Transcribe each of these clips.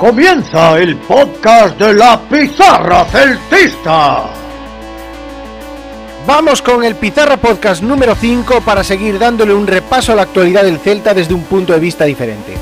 Comienza el podcast de la Pizarra Celtista. Vamos con el Pizarra Podcast número 5 para seguir dándole un repaso a la actualidad del Celta desde un punto de vista diferente.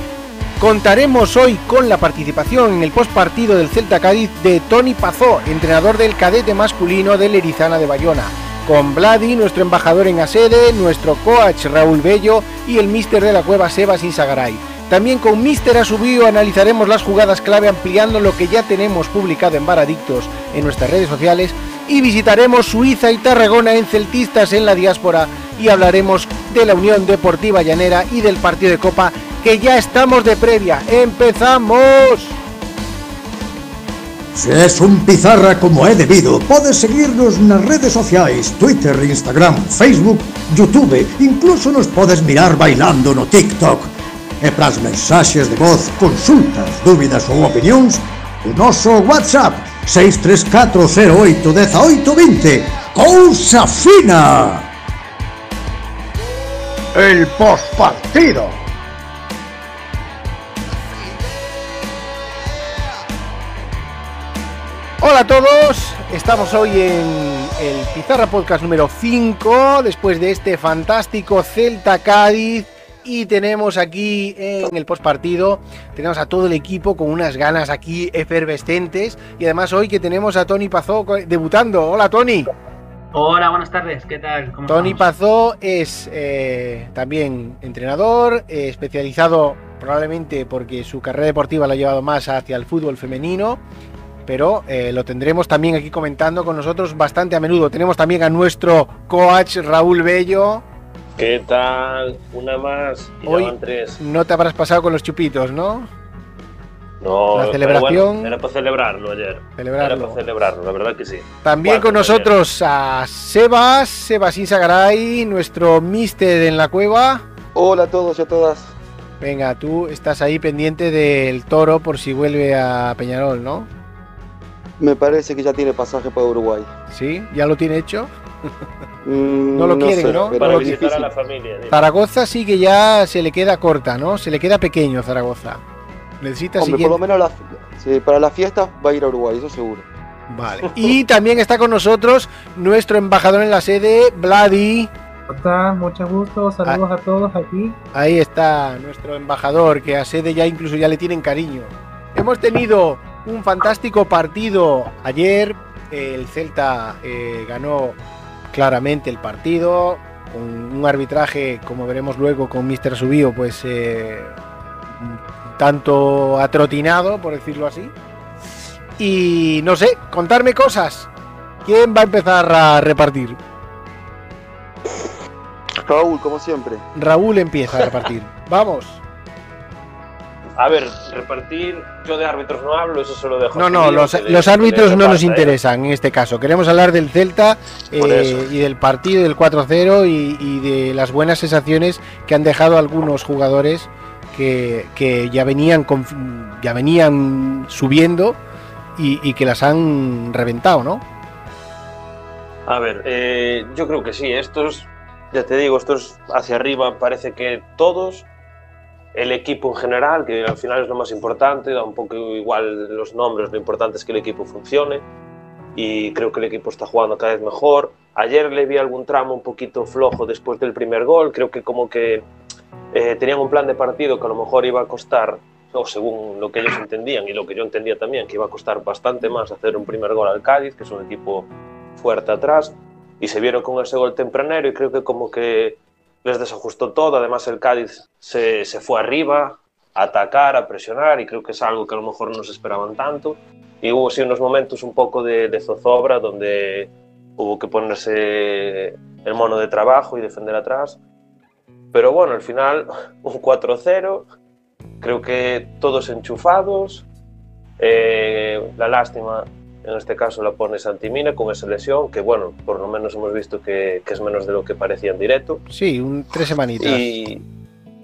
Contaremos hoy con la participación en el postpartido del Celta Cádiz de Tony Pazó, entrenador del cadete masculino del Erizana de Bayona, con Vladi, nuestro embajador en Asede, nuestro coach Raúl Bello y el mister de la cueva Sebas Insagaray. También con Mister Asubio analizaremos las jugadas clave ampliando lo que ya tenemos publicado en Baradictos en nuestras redes sociales y visitaremos Suiza y Tarragona en Celtistas en la diáspora y hablaremos de la Unión Deportiva Llanera y del partido de Copa que ya estamos de previa. ¡Empezamos! Si es un pizarra como he debido, podes seguirnos nas redes sociais, Twitter, Instagram, Facebook, Youtube, incluso nos podes mirar bailando no TikTok. E pras mensaxes de voz, consultas, dúbidas ou opinións, o noso WhatsApp 634081820. ¡Cousa fina! El postpartido. Hola a todos, estamos hoy en el Pizarra Podcast número 5, después de este fantástico Celta Cádiz. Y tenemos aquí en el postpartido, tenemos a todo el equipo con unas ganas aquí efervescentes. Y además hoy que tenemos a Tony Pazó debutando. Hola Tony. Hola, buenas tardes, ¿qué tal? ¿Cómo Tony estamos? Pazó es eh, también entrenador, eh, especializado probablemente porque su carrera deportiva la ha llevado más hacia el fútbol femenino, pero eh, lo tendremos también aquí comentando con nosotros bastante a menudo. Tenemos también a nuestro coach Raúl Bello. ¿Qué tal? Una más. Y ya Hoy- van tres. No te habrás pasado con los chupitos, ¿no? No, la pero celebración- bueno, era para celebrarlo ayer. Celebrarlo. Era para celebrarlo, la verdad que sí. También con nosotros a Sebas, Sebas Insagaray, nuestro mister en la cueva. Hola a todos y a todas. Venga, tú estás ahí pendiente del toro por si vuelve a Peñarol, ¿no? Me parece que ya tiene pasaje para Uruguay. ¿Sí? ¿Ya lo tiene hecho? Mm, No lo quieren, ¿no? Para visitar a la familia. Zaragoza sí que ya se le queda corta, ¿no? Se le queda pequeño Zaragoza. Necesita Hombre, por lo menos la- sí, para la fiesta va a ir a Uruguay, eso seguro. Vale. Y también está con nosotros nuestro embajador en la sede, Vladi. ¿Cómo están? Mucho gusto, saludos a todos aquí. Ahí está nuestro embajador, que a sede ya incluso ya le tienen cariño. Hemos tenido un fantástico partido ayer. El Celta eh, ganó claramente el partido. Con un arbitraje, como veremos luego con Mr. Subío, pues eh, tanto atrotinado, por decirlo así. Y no sé, contarme cosas. ¿Quién va a empezar a repartir? Raúl, como siempre. Raúl empieza a repartir. Vamos. A ver, repartir. Yo de árbitros no hablo, eso se lo dejo. No, no, los, árbitros no nos ¿eh? interesan en este caso. Queremos hablar del Celta eh, y del partido del 4-0 y, y de las buenas sensaciones que han dejado algunos jugadores que, que ya, venían conf- ya venían subiendo y, y que las han reventado, ¿no? A ver, eh, yo creo que sí. Estos, ya te digo, estos hacia arriba parece que todos, el equipo en general, que al final es lo más importante, da un poco igual los nombres, lo importante es que el equipo funcione. Y creo que el equipo está jugando cada vez mejor. Ayer le vi algún tramo un poquito flojo después del primer gol. Creo que como que eh, tenían un plan de partido que a lo mejor iba a costar, o según lo que ellos entendían y lo que yo entendía también, que iba a costar bastante más hacer un primer gol al Cádiz, que es un equipo fuerte atrás y se vieron con ese gol tempranero y creo que como que les desajustó todo. Además el Cádiz se, se fue arriba a atacar, a presionar y creo que es algo que a lo mejor no se esperaban tanto. Y hubo sí unos momentos un poco de, de zozobra donde hubo que ponerse el mono de trabajo y defender atrás. Pero bueno, al final un 4-0, creo que todos enchufados. Eh, la lástima en este caso la pone Santimina con esa lesión, que bueno, por lo menos hemos visto que, que es menos de lo que parecía en directo. Sí, un, tres semanitas. Y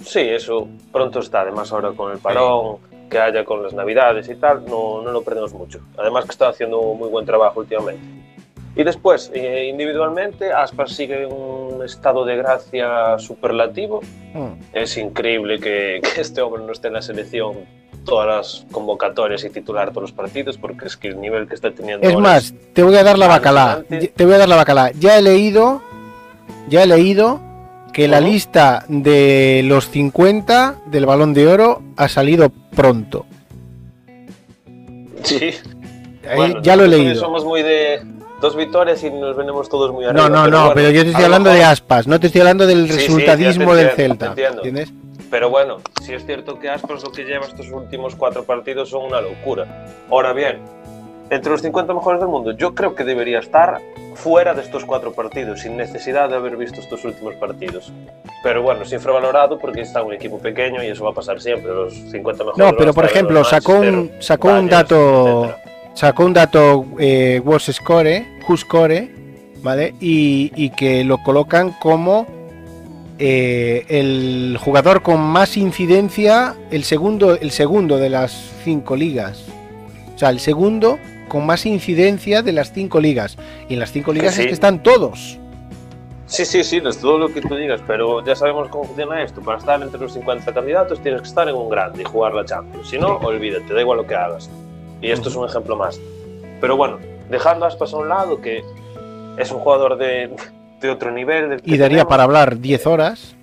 sí, eso pronto está, además ahora con el parón que haya con las navidades y tal, no, no lo perdemos mucho. Además que está haciendo un muy buen trabajo últimamente. Y después, eh, individualmente, Aspas sigue en un estado de gracia superlativo. Mm. Es increíble que, que este hombre no esté en la selección todas las convocatorias y titular todos los partidos, porque es que el nivel que está teniendo. Es más, te voy a dar la bacala. Alucinante. Te voy a dar la bacala. Ya he leído, ya he leído que la lista de los 50 del Balón de Oro ha salido pronto. Sí, Bueno, ya lo he leído. Somos muy de dos victorias y nos venimos todos muy No, arriba. no, no, bueno, pero yo te estoy hablando de aspas, no te estoy hablando del Sí, sí, resultadismo del Celta. ¿Entiendes? Pero bueno, si es cierto que Aspas lo que lleva estos últimos cuatro partidos son una locura. Ahora bien, entre los 50 mejores del mundo, yo creo que debería estar fuera de estos cuatro partidos, sin necesidad de haber visto estos últimos partidos. Pero bueno, es infravalorado porque está un equipo pequeño y eso va a pasar siempre. Los 50 mejores. No, pero por ejemplo, sacó un, sacó un dato, etcétera. Sacó un dato eh, World Score, Who Score, ¿vale? Y, y que lo colocan como eh, el jugador con más incidencia, el segundo, el segundo de las cinco ligas. O sea, el segundo con más incidencia de las cinco ligas. Y en las cinco ligas sí. es que están todos. Sí, sí, sí, es todo lo que tú digas, pero ya sabemos cómo funciona esto. Para estar entre los 50 candidatos tienes que estar en un grande y jugar la Champions. Si no, olvídate, da igual lo que hagas. Y esto es un ejemplo más. Pero bueno, dejando a Aspas a un lado, que es un jugador de, de otro nivel. del que Y daría tenemos, para hablar 10 horas.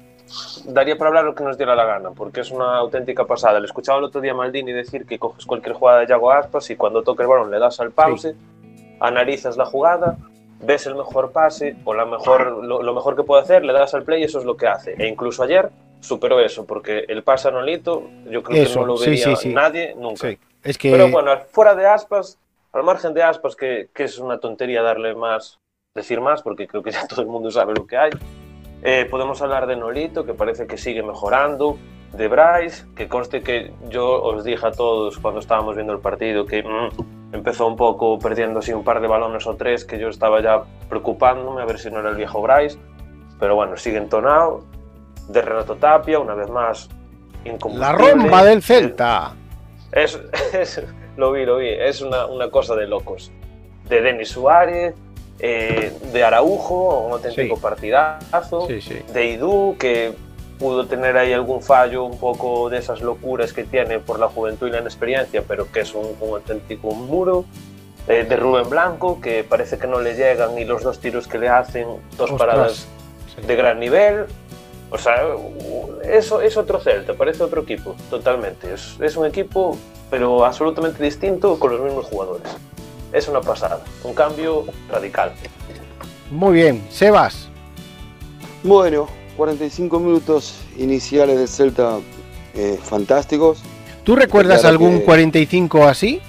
daría para hablar lo que nos diera la gana, porque es una auténtica pasada. Le escuchaba el otro día a Maldini decir que coges cualquier jugada de Yago Aspas y cuando toque el balón le das al pause, analizas la jugada, ves el mejor pase o la mejor, lo, lo mejor que puede hacer, le das al play y eso es lo que hace. E incluso ayer superó eso, porque el pase a Nolito yo creo Eso, que no lo sí, sí. nadie nunca. Es que Pero bueno, fuera de Aspas, al margen de Aspas, que, que es una tontería darle más, decir más, porque creo que ya todo el mundo sabe lo que hay. Eh, podemos hablar de Nolito, que parece que sigue mejorando, de Bryce, que conste que yo os dije a todos cuando estábamos viendo el partido que mm, empezó un poco perdiendo así un par de balones o tres, que yo estaba ya preocupándome a ver si no era el viejo Bryce, pero bueno, sigue entonado. De Renato Tapia, una vez más, la romba del Celta. Es, es- lo vi, lo vi. Es una, una cosa de locos. De Denis Suárez, eh, de Araujo, un auténtico Sí. partidazo. Sí, sí. De Idú, que pudo tener ahí algún fallo, un poco de esas locuras que tiene por la juventud y la inexperiencia, pero que es un, un auténtico muro. Eh, de Rubén Blanco, que parece que no le llegan y los dos tiros que le hacen, dos Ostras. paradas de gran nivel. O sea, eso es otro Celta, parece otro equipo, totalmente. Es, es un equipo, pero absolutamente distinto con los mismos jugadores. Es una pasada, un cambio radical. Muy bien, Sebas. Bueno, 45 minutos iniciales del Celta eh, fantásticos. ¿Tú recuerdas algún que- 45 así?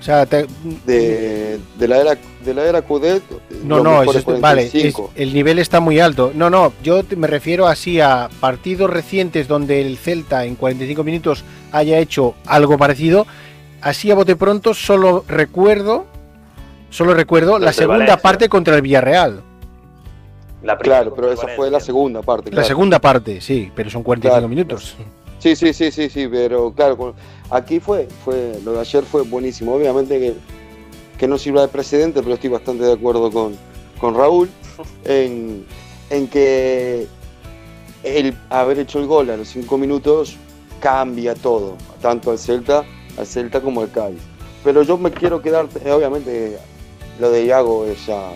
O sea, te- De, de la era de la era Cudet. no, no, eso es- vale, es- 45. el nivel está muy alto. No, no, yo me refiero así a partidos recientes donde el Celta en 45 minutos haya hecho algo parecido. Así a bote pronto solo recuerdo, solo recuerdo la segunda Valencia. parte contra el Villarreal. La Claro, pero esa fue la segunda parte. La segunda parte, sí, pero son 45 Claro. minutos. Sí, sí, sí, sí, sí, pero claro, aquí fue, fue, lo de ayer fue buenísimo. Obviamente que, que no sirva de precedente, pero estoy bastante de acuerdo con, con Raúl en, en que el haber hecho el gol a los cinco minutos cambia todo, tanto al Celta, al Celta como al Cádiz. Pero yo me quiero quedar, eh, obviamente, lo de Iago es ya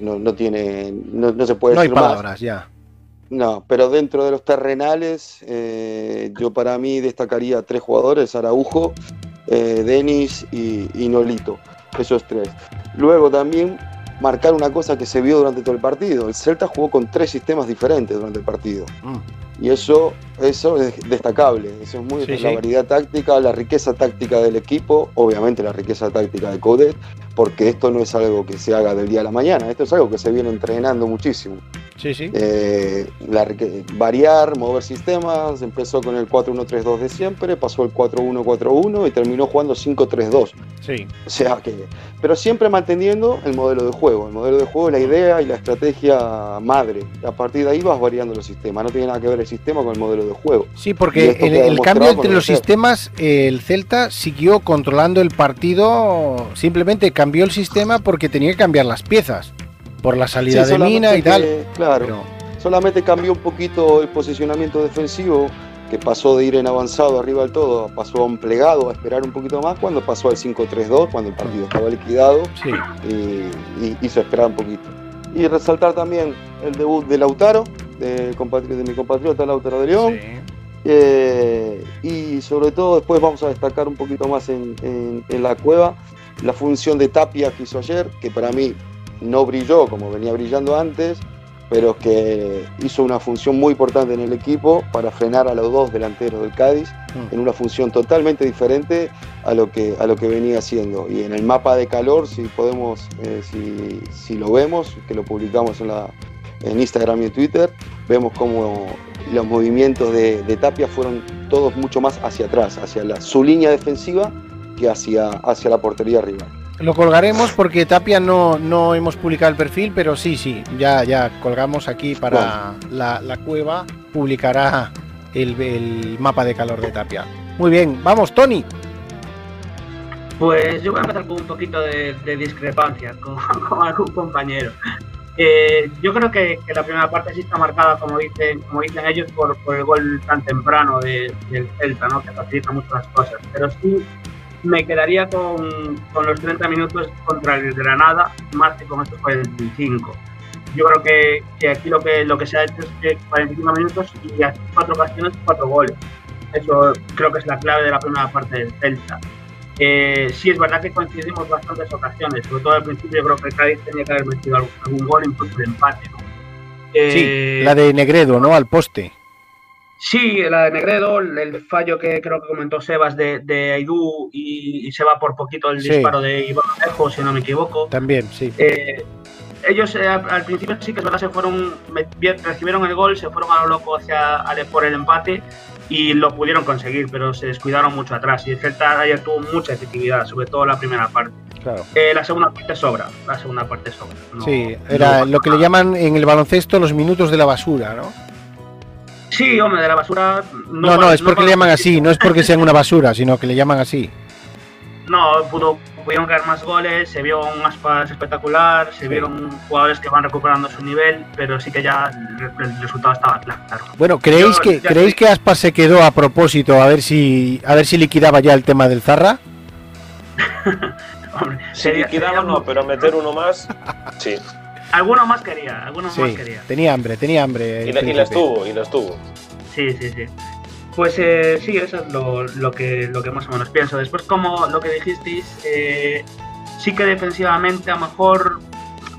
no, no tiene, no, no se puede No hay más. palabras ya. No, pero dentro de los terrenales, eh, yo para mí destacaría tres jugadores, Araujo, eh, Denis y, y Nolito, esos tres. Luego también marcar una cosa que se vio durante todo el partido, el Celta jugó con tres sistemas diferentes durante el partido. Mm. Y eso, eso es destacable, eso es muy Sí, la sí. variedad táctica, la riqueza táctica del equipo, obviamente la riqueza táctica de Codet, porque esto no es algo que se haga del día a la mañana, esto es algo que se viene entrenando muchísimo. Sí, sí. Eh, la- variar, mover sistemas, empezó con el 4-1-3-2 de siempre, pasó el 4-1-4-1 y terminó jugando 5-3-2. Sí. O sea que, pero siempre manteniendo el modelo de juego. El modelo de juego la idea y la estrategia madre. A partir de ahí vas variando los sistemas. No tiene nada que ver el sistema con el modelo de juego. Sí, porque el, el cambio entre los el sistemas, el Celta siguió controlando el partido, simplemente cambió el sistema porque tenía que cambiar las piezas, por la salida Sí, de mina y tal. que, claro, Pero- solamente cambió un poquito el posicionamiento defensivo, que pasó de ir en avanzado arriba del todo, pasó a un plegado, a esperar un poquito más, cuando pasó al 5-3-2, cuando el partido estaba liquidado. sí, y, y hizo esperar un poquito. Y resaltar también el debut de Lautaro, de, mi compatriota Lautaro de León. sí. Eh, y sobre todo después vamos a destacar un poquito más en, en- en la cueva la función de Tapia que hizo ayer, que para mí no brilló como venía brillando antes, pero que hizo una función muy importante en el equipo para frenar a los dos delanteros del Cádiz Mm. en una función totalmente diferente a lo que, a lo que venía haciendo. Y en el mapa de calor, si podemos, eh, si, si lo vemos, que lo publicamos en, la, en Instagram y en Twitter, vemos como los movimientos de, de Tapia fueron todos mucho más hacia atrás, hacia la, su línea defensiva que hacia, hacia la portería rival. Lo colgaremos porque Tapia no, no hemos publicado el perfil, pero sí, sí, ya, ya colgamos aquí para la, la cueva, publicará el, el mapa de calor de Tapia. Muy bien, vamos, Tony. Pues yo voy a empezar con un poquito de, de discrepancia con, con algún compañero. Eh, yo creo que, que la primera parte sí está marcada, como dicen, como dicen ellos, por, por el gol tan temprano de- del Celta, ¿no? que facilita mucho las cosas. Pero sí me quedaría con, con los 30 minutos contra el Granada, más que con estos 45. Yo creo que, que aquí lo que, lo que se ha hecho es que 45 minutos y a cuatro ocasiones, cuatro goles. Eso creo que es la clave de la primera parte del Celta. Eh, sí, es verdad que coincidimos bastantes ocasiones, sobre todo al principio yo creo que el Cádiz tenía que haber metido algún, algún gol, incluso de empate. ¿no? Eh, Sí, la de Negredo, ¿no? Al poste. Sí, la de Negredo, el, fallo que creo que comentó Sebas de, de Aidú y, y se va por poquito el Sí. disparo de Iván Alejo, si no me equivoco. También, sí. Eh, ellos eh, al principio sí que es verdad, se fueron, recibieron el gol, se fueron a lo loco hacia, ale- por el empate y lo pudieron conseguir, pero se descuidaron mucho atrás. Y el Celta ayer tuvo mucha efectividad, sobre todo la primera parte. Claro. Eh, la segunda parte sobra, la segunda parte sobra. No- Sí, era no- lo que le llaman en el baloncesto los minutos de la basura, ¿no? Sí, hombre, de la basura. No, no, pa- es porque le llaman así, no es porque sean una basura, sino que le llaman así. No, pudo, pudieron caer más goles, se vio un Aspas espectacular, se vieron jugadores que van recuperando su nivel, pero sí que ya el, resultado estaba claro. Bueno, ¿creéis Yo que creéis que Aspas se quedó a propósito a ver si a ver si liquidaba ya el tema del Zarra? Hombre, Si sería- liquidaba sería- no, pero meter uno más, sí. Alguno más quería, alguno más Sí, quería. tenía hambre, tenía hambre. Y, la- y príncipe. las tuvo, y las tuvo. Sí, sí, sí. Pues eh, sí, eso es lo, lo que, lo que más o menos pienso. Después, como lo que dijisteis, eh, sí que defensivamente a lo mejor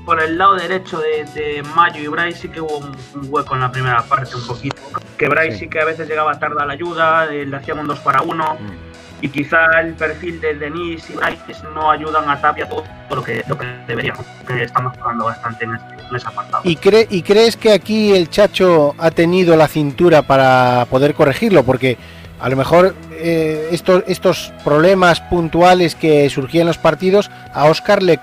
por el lado derecho de, de Mayo y Bryce sí que hubo un, un hueco en la primera parte un poquito. Que Bryce Sí. sí, que a veces llegaba tarde a la ayuda, eh, le hacían un 2 para 1 Mm. Y quizá el perfil de Denis y Bryce no ayudan a Tapia todo lo que, lo que deberían, que estamos jugando bastante en, este- en ese apartado. ¿Y, cre- ¿Y crees que aquí el Chacho ha tenido la cintura para poder corregirlo? Porque a lo mejor eh, estos, estos problemas puntuales que surgían en los partidos a Oscar le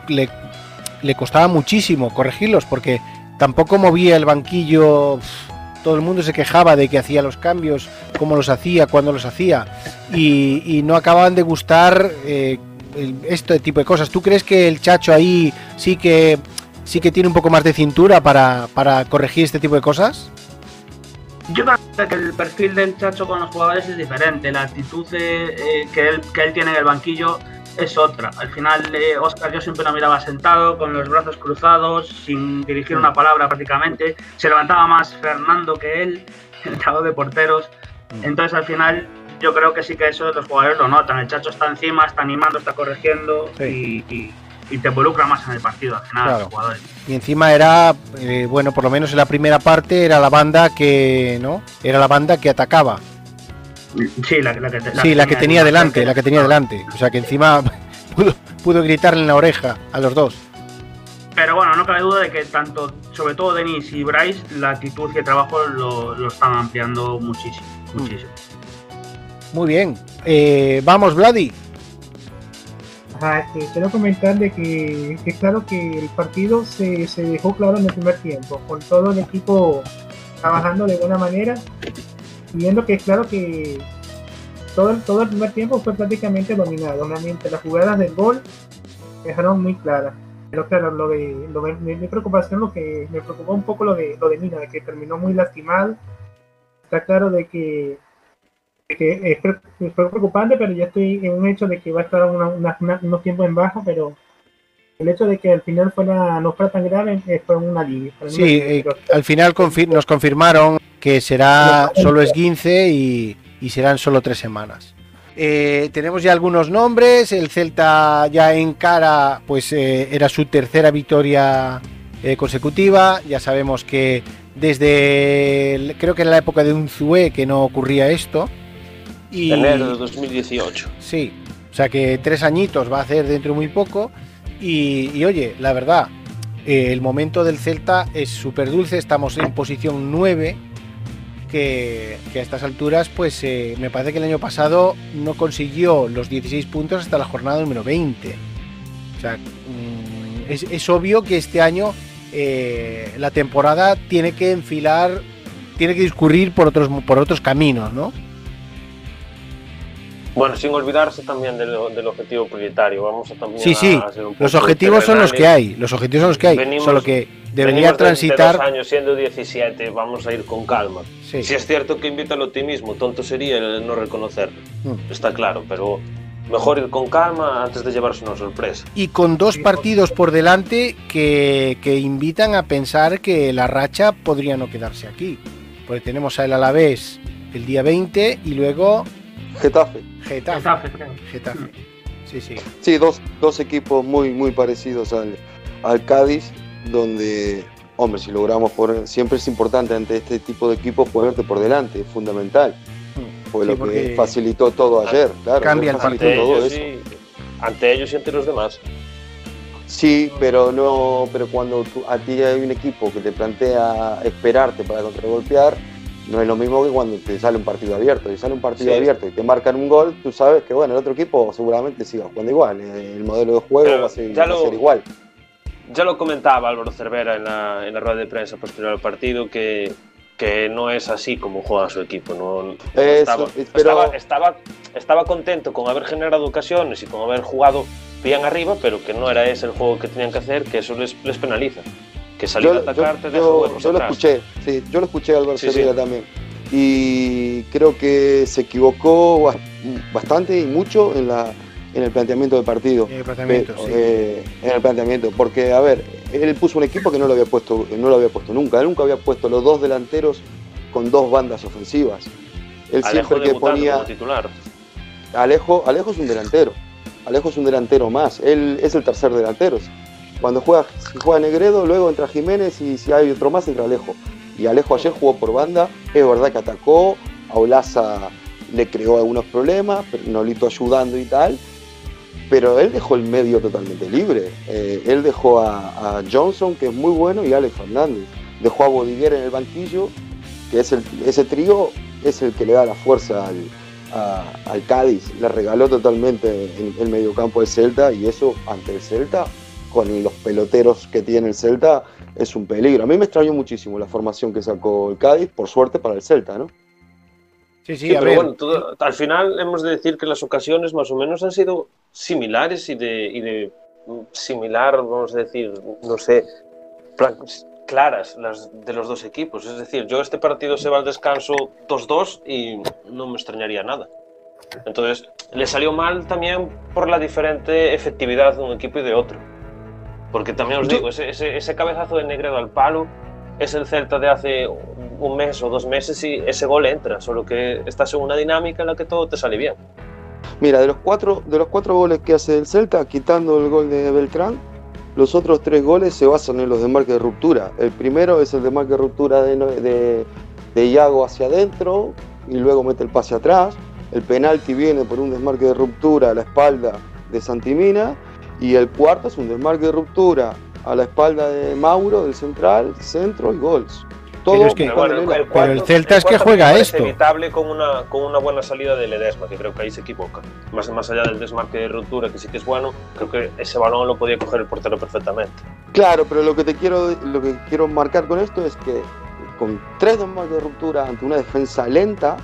costaba muchísimo corregirlos porque tampoco movía el banquillo. Todo el mundo se quejaba de que hacía los cambios, cómo los hacía, cuándo los hacía y, no acababan de gustar eh, este tipo de cosas. ¿Tú crees que el Chacho ahí sí que sí que tiene un poco más de cintura para, para corregir este tipo de cosas? Yo creo que el perfil del Chacho con los jugadores es diferente. La actitud eh, que, él, que él tiene en el banquillo es otra. Al final, eh, Oscar yo siempre lo miraba sentado, con los brazos cruzados, sin dirigir una palabra prácticamente. Se levantaba más Fernando que él, el entrenador de porteros. Entonces, al final, yo creo que sí que eso los jugadores lo notan. El Chacho está encima, está animando, está corrigiendo Sí. y, y- y te involucra más en el partido al final, Claro. jugadores. Y encima era, eh, bueno, por lo menos en la primera parte era la banda que, ¿no? Era la banda que atacaba. Sí, la, la que, te- sí, la que tenía delante, que- la que tenía delante. O sea que encima pudo, pudo gritarle en la oreja a los dos. Pero bueno, no cabe duda de que tanto sobre todo Denis y Bryce, la actitud y el trabajo lo, lo están ampliando muchísimo, muchísimo. Muy bien. Eh, vamos, Vladi. Ajá, este, quiero comentar de que, que claro que el partido se, se dejó claro en el primer tiempo, con todo el equipo trabajando de buena manera, viendo que es claro que todo el, todo el primer tiempo fue prácticamente dominado, realmente las jugadas del gol dejaron muy claras. Pero claro, lo de, lo de mi, preocupación, lo que me preocupó un poco lo de, lo de Mina, de que terminó muy lastimado. Está claro de que, de que es, pre- es preocupante, pero ya estoy en un hecho de que va a estar una- una- una- unos tiempos en baja, pero el hecho de que al final fuera, no fuera tan grave eh, fue un alivio. Sí, eh, al final confir- nos confirmaron que será solo esguince y, y serán solo tres semanas. Eh, tenemos ya algunos nombres. El Celta ya en cara, pues eh, era su tercera victoria eh, consecutiva. Ya sabemos que desde, el- creo que en la época de Unzué que no ocurría esto. Y, Enero de 2018. Sí, o sea que tres añitos va a hacer dentro de muy poco. Y, y oye, la verdad, eh, el momento del Celta es súper dulce. Estamos en posición 9. Que, a estas alturas, pues eh, me parece que el año pasado no consiguió los 16 puntos hasta la jornada número 20. O sea, mm, es, es obvio que este año eh, la temporada tiene que enfilar, tiene que discurrir por otros, por otros caminos, ¿no? Bueno, sin olvidarse también del, del objetivo prioritario. Vamos a también Sí, sí, a ser un Los objetivos son los que hay, los objetivos son los que hay, Venimos- solo que debería de- de transitar. dos años siendo 17, vamos a ir con calma. Sí. Si es cierto que invita al optimismo, tonto sería el no reconocerlo. Mm. Está claro, pero mejor ir con calma antes de llevarse una sorpresa. Y con dos partidos por delante que, que invitan a pensar que la racha podría no quedarse aquí. Porque tenemos a el Alavés el día 20 y luego Getafe. Getafe. Getafe, creo. Getafe. Sí, sí. Sí, dos, dos equipos muy, muy parecidos al, al Cádiz, donde, hombre, si logramos poner, siempre es importante ante este tipo de equipos ponerte por delante, es fundamental. Fue Sí, lo que facilitó todo ayer, claro. cambia el Ante todo ellos, eso. y, ante ellos y ante los demás. Sí, pero no, pero cuando tú- a ti hay un equipo que te plantea esperarte para contragolpear, no es lo mismo que cuando te sale un partido abierto. Si sale un partido Sí. abierto y te marcan un gol, tú sabes que bueno, el otro equipo seguramente siga jugando igual. El modelo de juego Pero va a ser, a igual. Ya lo comentaba Álvaro Cervera en la, en la rueda de prensa posterior al partido que, que no es así como juega su equipo. No, Eso, estaba, pero- estaba, estaba, estaba contento con haber generado ocasiones y con haber jugado bien arriba, pero que no era ese el juego que tenían que hacer, que eso les, les penaliza. Que salir a atacar te deja yo- huecos yo lo escuché, sí, yo lo escuché a Álvaro Sí, también. Y creo que se equivocó bas- bastante y mucho en, la, en el planteamiento del partido. El planteamiento, Pero, sí. eh, en el planteamiento, porque a ver, él puso un equipo que no lo había puesto, no lo había puesto nunca, él nunca había puesto los dos delanteros con dos bandas ofensivas. Él Alejo siempre que ponía como titular. Alejo, Alejo es un delantero, Alejo es un delantero más, él es el tercer delantero. Cuando juega, si juega Negredo, luego entra Jiménez y si hay otro más entra Alejo. Y Alejo ayer jugó por banda, es verdad que atacó, a Olaza le creó algunos problemas, Nolito ayudando y tal, pero él dejó el medio totalmente libre. Eh, él dejó a, Johnson, que es muy bueno, y a Alex Fernández. Dejó a Bodiguer en el banquillo, que ese trío es el que le da la fuerza al Cádiz. Le regaló totalmente el, el mediocampo del Celta y eso ante el Celta, con los peloteros que tiene el Celta, es un peligro. A mí me extrañó muchísimo la formación que sacó el Cádiz, por suerte para el Celta, ¿no? Sí, sí, Sí, a pero ver. bueno, todo- al final hemos de decir que las ocasiones más o menos han sido similares y de, y de similar, vamos a decir, no sé, plan- claras las de los dos equipos. Es decir, yo este partido se va al descanso 2-2 y no me extrañaría nada. Entonces, le salió mal también por la diferente efectividad de un equipo y de otro. Porque también os digo, ese, ese- ese cabezazo de Negredo al palo es el Celta de hace un mes o dos meses y ese gol entra, solo que estás en una dinámica en la que todo te sale bien. Mira, de los cuatro, de los cuatro goles que hace el Celta, quitando el gol de Beltrán, los otros tres goles se basan en los desmarques de ruptura. El primero es el desmarque de ruptura de, de, de Iago hacia adentro y luego mete el pase atrás. El penalti viene por un desmarque de ruptura a la espalda de Santimina. Y el cuarto es un desmarque de ruptura a la espalda de Mauro, del central, centro y gols. Todo Pero es que- Bueno, el- el cuarto- el Celta es que juega esto. evitable con una, con una buena salida de Ledesma, que creo que ahí se equivoca. Más, más allá del desmarque de ruptura, que sí que es bueno, creo que ese balón lo podía coger el portero perfectamente. Claro, pero lo que te quiero, lo que quiero marcar con esto es que con tres más de ruptura ante una defensa lenta,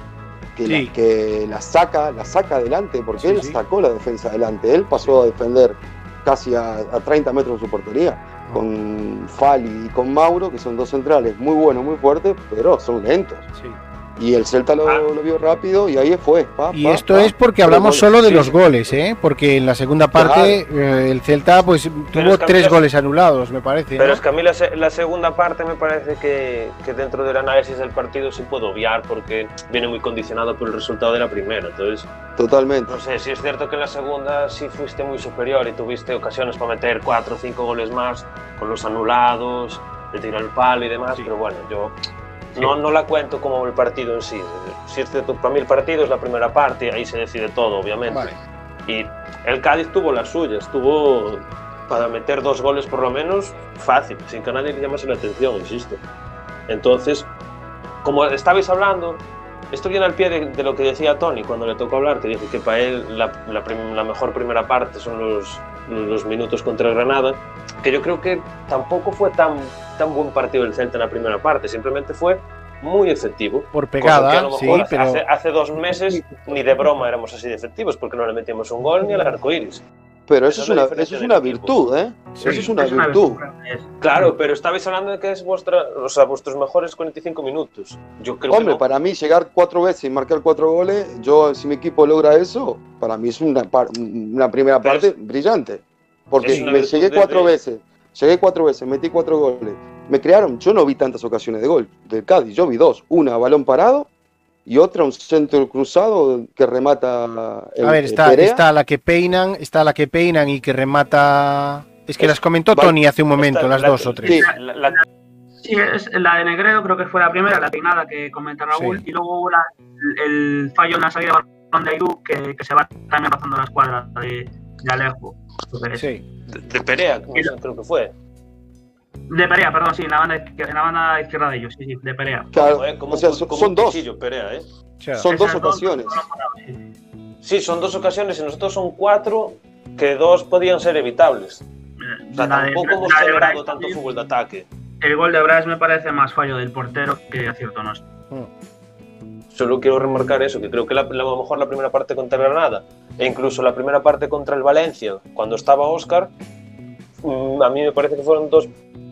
que, Sí. la, que la saca, la saca adelante, porque Sí, él sí. sacó la defensa adelante, él pasó a defender casi a, a 30 metros de su portería, con Fali y con Mauro, que son dos centrales muy buenos, muy fuertes, pero son lentos. Sí. Y el Celta lo, Ah. lo vio rápido y ahí fue. pa, Y pa, esto pa. es porque hablamos goles. solo de sí. los goles, ¿eh? Porque en la segunda parte eh, el Celta pues tuvo es que tres goles anulados, me parece. Pero ¿no? es que a mí la, se- la segunda parte me parece que, que dentro del análisis del partido sí puedo obviar porque viene muy condicionado por el resultado de la primera. Entonces, Totalmente. no sé, si es cierto que en la segunda sí fuiste muy superior y tuviste ocasiones para meter cuatro o cinco goles más con los anulados, de tiro al palo y demás, pero bueno, yo no, no la cuento como el partido en sí. Si es cierto, para mí el partido es la primera parte, ahí se decide todo, obviamente. Vale. Y el Cádiz tuvo las suyas, tuvo para meter dos goles por lo menos fácil, sin que nadie le llamase la atención, insisto. Entonces, como estabais hablando, esto viene al pie de, de lo que decía Tony cuando le tocó hablar, que dijo que para él la, la prim- la mejor primera parte son los, los minutos contra Granada, que yo creo que tampoco fue tan, tan buen partido el Celta en la primera parte, simplemente fue muy efectivo. Por pegada, sí, pero hace, hace dos meses ni de broma éramos así de efectivos porque no le metíamos un gol ni al arco iris. Pero eso es es una, eso es una virtud, ¿eh? Sí. Eso es una Es virtud. es- Claro, pero estabais hablando de que es vuestra, o sea, vuestros mejores 45 minutos. Yo creo Hombre, que no. para mí llegar cuatro veces y marcar cuatro goles, yo si mi equipo logra eso, para mí es una, par- una primera Pero parte brillante. Porque me llegué cuatro de- veces, llegué cuatro veces, metí cuatro goles. Me crearon, yo no vi tantas ocasiones de gol del Cádiz, yo vi dos. Una balón parado y otra un centro cruzado que remata el, a ver, está, está la que peinan, está la que peinan y que remata. Es que Es- las comentó va- Tony hace un momento, las la- dos o tres. Sí. La- la- Sí, es la de Negredo, creo que fue la primera, la peinada que comenta Raúl, Sí. y luego hubo la- el fallo en la salida de balón de Aidú, que, que se va también pasando la escuadra de, de Alejo. Sí. de, de Perea, creo que fue. De Perea, perdón, sí, en la banda izquierda, en la banda izquierda de ellos, sí, sí, de Perea. Claro, como o sea, un- son, como son un dos, cuchillo, Perea, ¿eh? Son dos ocasiones. sí. Son dos ocasiones y nosotros son cuatro, que dos podían ser evitables. O sea, La de- tampoco hemos celebrado tanto fútbol de ataque. El gol de Bryce me parece más fallo del portero que acierto nuestro. Solo quiero remarcar eso, que creo que la, la- a lo mejor la primera parte contra Granada e incluso la primera parte contra el Valencia, cuando estaba Oscar, mm, a mí me parece que fueron dos,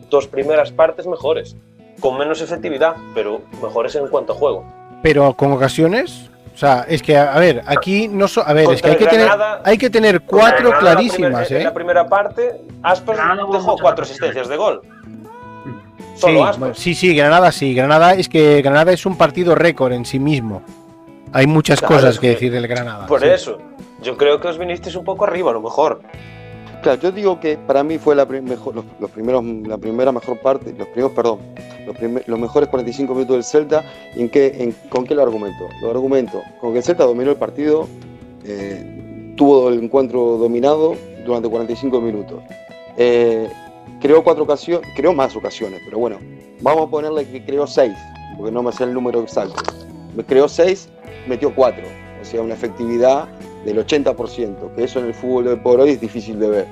dos primeras partes mejores, con menos efectividad, pero mejores en cuanto a juego. Pero con ocasiones. O sea, es que, a ver, aquí no so- A ver, es que hay que tener, hay que tener cuatro Granada, la clarísimas, En ¿eh? la primera parte, Aspas dejó cuatro asistencias de gol. Sí, Solo sí, sí, Granada sí. Granada es que Granada es un partido récord en sí mismo. Hay muchas Claro, cosas es que que- decir del Granada. Por sí. eso, yo creo que os vinisteis un poco arriba, a lo mejor. Claro, yo digo que para mí fue la, mejor, los, los primeros, la primera mejor parte, los primeros, perdón, los, primer- los mejores 45 minutos del Celta. ¿En qué, en- ¿Con qué lo argumento? Lo argumento con que el Celta dominó el partido, eh, tuvo el encuentro dominado durante 45 minutos. Eh, creó cuatro ocasiones, creó más ocasiones, pero bueno, vamos a ponerle que creó seis, porque no me sé el número exacto. Me creó seis, metió cuatro, o sea, una efectividad del 80%, que eso en el fútbol de por hoy es difícil de ver.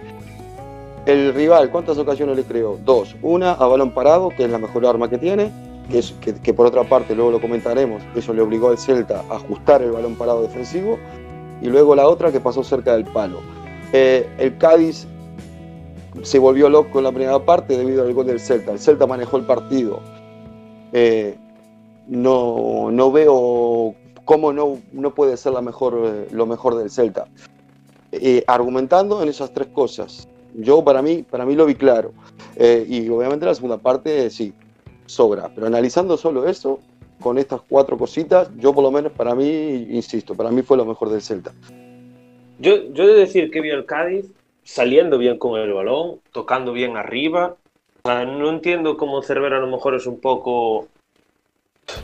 El rival, ¿cuántas ocasiones le creó? Dos. Una a balón parado, que es la mejor arma que tiene, que, es, que, por otra parte, luego lo comentaremos, eso le obligó al Celta a ajustar el balón parado defensivo. Y luego la otra que pasó cerca del palo. Eh, el Cádiz se volvió loco en la primera parte debido al gol del Celta. El Celta manejó el partido. Eh, no, no veo cómo no, no puede ser la mejor, lo mejor del Celta. Eh, argumentando en esas tres cosas. Yo para mí, para mí lo vi claro. Eh, y obviamente la segunda parte sí, sobra. Pero analizando solo eso, con estas cuatro cositas, yo por lo menos para mí, insisto, para mí fue lo mejor del Celta. Yo, yo he de decir que vi al Cádiz saliendo bien con el balón, tocando bien arriba. O no entiendo cómo Cervera a lo mejor es un poco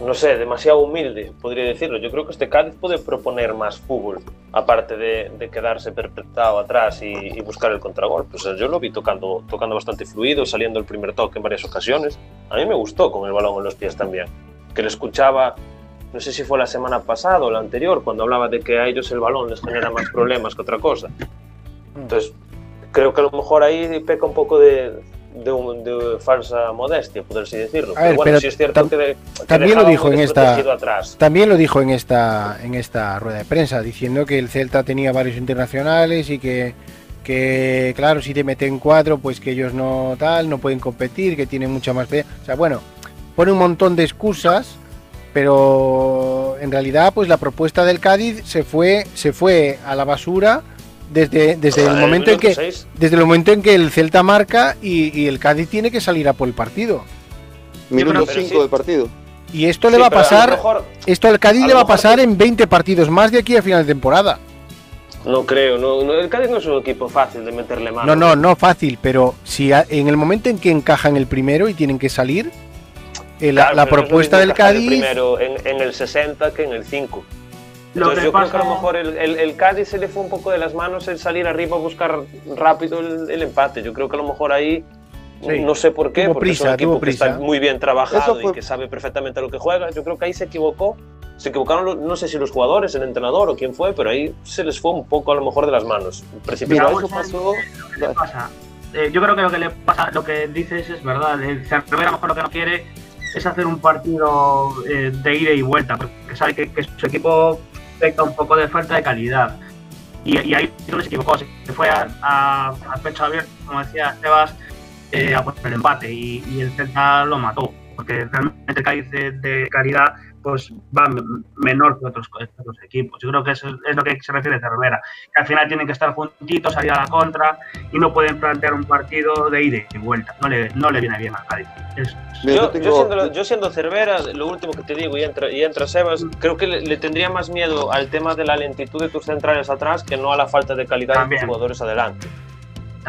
no sé, demasiado humilde, podría decirlo. Yo creo que este Cádiz puede proponer más fútbol, aparte de, quedarse perpetrado atrás y, buscar el contragol. Pues yo lo vi tocando, tocando bastante fluido, saliendo el primer toque en varias ocasiones. A mí me gustó con el balón en los pies también. Que le escuchaba, no sé si fue la semana pasada o la anterior, cuando hablaba de que a ellos el balón les genera más problemas que otra cosa. Entonces, creo que a lo mejor ahí peca un poco de, de, falsa modestia, por así decirlo. pero bueno, es cierto que, también lo dijo en esta también lo dijo en esta en esta rueda de prensa diciendo que el Celta tenía varios internacionales y que que claro si te meten cuatro pues que ellos no tal no pueden competir que tienen mucha más o sea bueno pone un montón de excusas pero en realidad pues la propuesta del Cádiz se fue se fue a la basura desde, desde el momento en que desde el momento en que el Celta marca y, el Cádiz tiene que salir a por el partido. Minuto 5 del partido. Y esto le va a pasar, esto al Cádiz le va a pasar en 20 partidos más de aquí a final de temporada. No creo, no, el Cádiz no es un equipo fácil de meterle mano. No, no, no fácil, pero si en el momento en que encajan el primero y tienen que salir, eh, la, propuesta del Cádiz. primero en, en, el 60 que en el 5. Entonces yo creo que a lo mejor el, el, Cádiz se le fue un poco de las manos el salir arriba a buscar rápido el, empate. Yo creo que a lo mejor ahí, no sé por qué, porque es un equipo que está muy bien trabajado y que sabe perfectamente lo que juega. Yo creo que ahí se equivocó. Se equivocaron, no sé si los jugadores, el entrenador o quién fue, pero ahí se les fue un poco a lo mejor de las manos. Mira, eso pasó. pasa? Eh, yo creo que lo que le pasa, lo que dices es verdad. El Cervera a lo mejor lo que no quiere es hacer un partido eh, de ida y vuelta, porque sabe que, que su equipo un poco de falta de calidad. Y, ahí no se equivocó, se fue a, pecho abierto, como decía Sebas, eh, a poner el empate y, y, el Celta lo mató, porque realmente el de calidad pues va menor que otros, equipos. Yo creo que eso es lo que se refiere a Cervera, que al final tienen que estar juntitos, salir a la contra y no pueden plantear un partido de ida y vuelta. No le, no le viene bien a Cádiz. yo, siendo, Cervera, lo último que te digo, y entra, y entra Sebas, creo que le, tendría más miedo al tema de la lentitud de tus centrales atrás que no a la falta de calidad de tus jugadores adelante.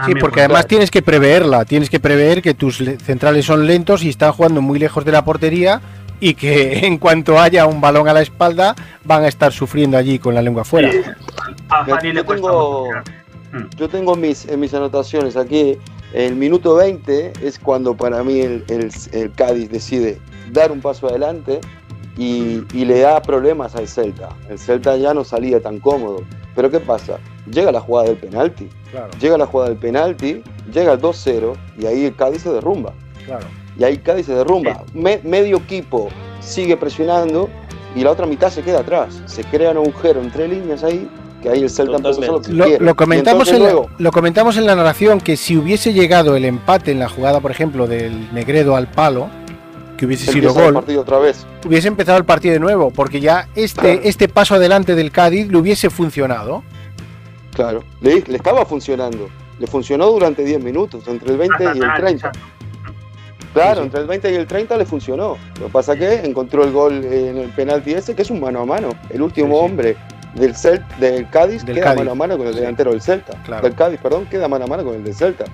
sí, porque además tienes que preverla, tienes que prever que tus centrales son lentos y están jugando muy lejos de la portería y que en cuanto haya un balón a la espalda van a estar sufriendo allí con la lengua fuera. yo, tengo, mis, en mis anotaciones aquí, el minuto 20 es cuando para mí el, Cádiz decide dar un paso adelante y, le da problemas al Celta. El Celta ya no salía tan cómodo. Pero ¿qué pasa? Llega la jugada del penalti. Llega la jugada del penalti, llega el 2-0 y ahí el Cádiz se derrumba. Claro y ahí Cádiz se derrumba. medio equipo sigue presionando y la otra mitad se queda atrás. Se crea un agujero entre líneas ahí que ahí el Celta lo, lo, comentamos en la, lo comentamos en la narración que si hubiese llegado el empate en la jugada, por ejemplo, del Negredo al palo, que hubiese sido gol, otra vez. hubiese empezado el partido de nuevo, porque ya este, este paso adelante del Cádiz le hubiese funcionado. Claro, le, le estaba funcionando. Le funcionó durante 10 minutos, entre el 20 y el 30. Claro, entre el 20 y el 30 le funcionó. Lo que pasa que encontró el gol en el penalti ese, que es un mano a mano. El último hombre del, del Cádiz queda mano a mano con el delantero del Celta. Del Cádiz, perdón, queda mano a mano con el del Celta.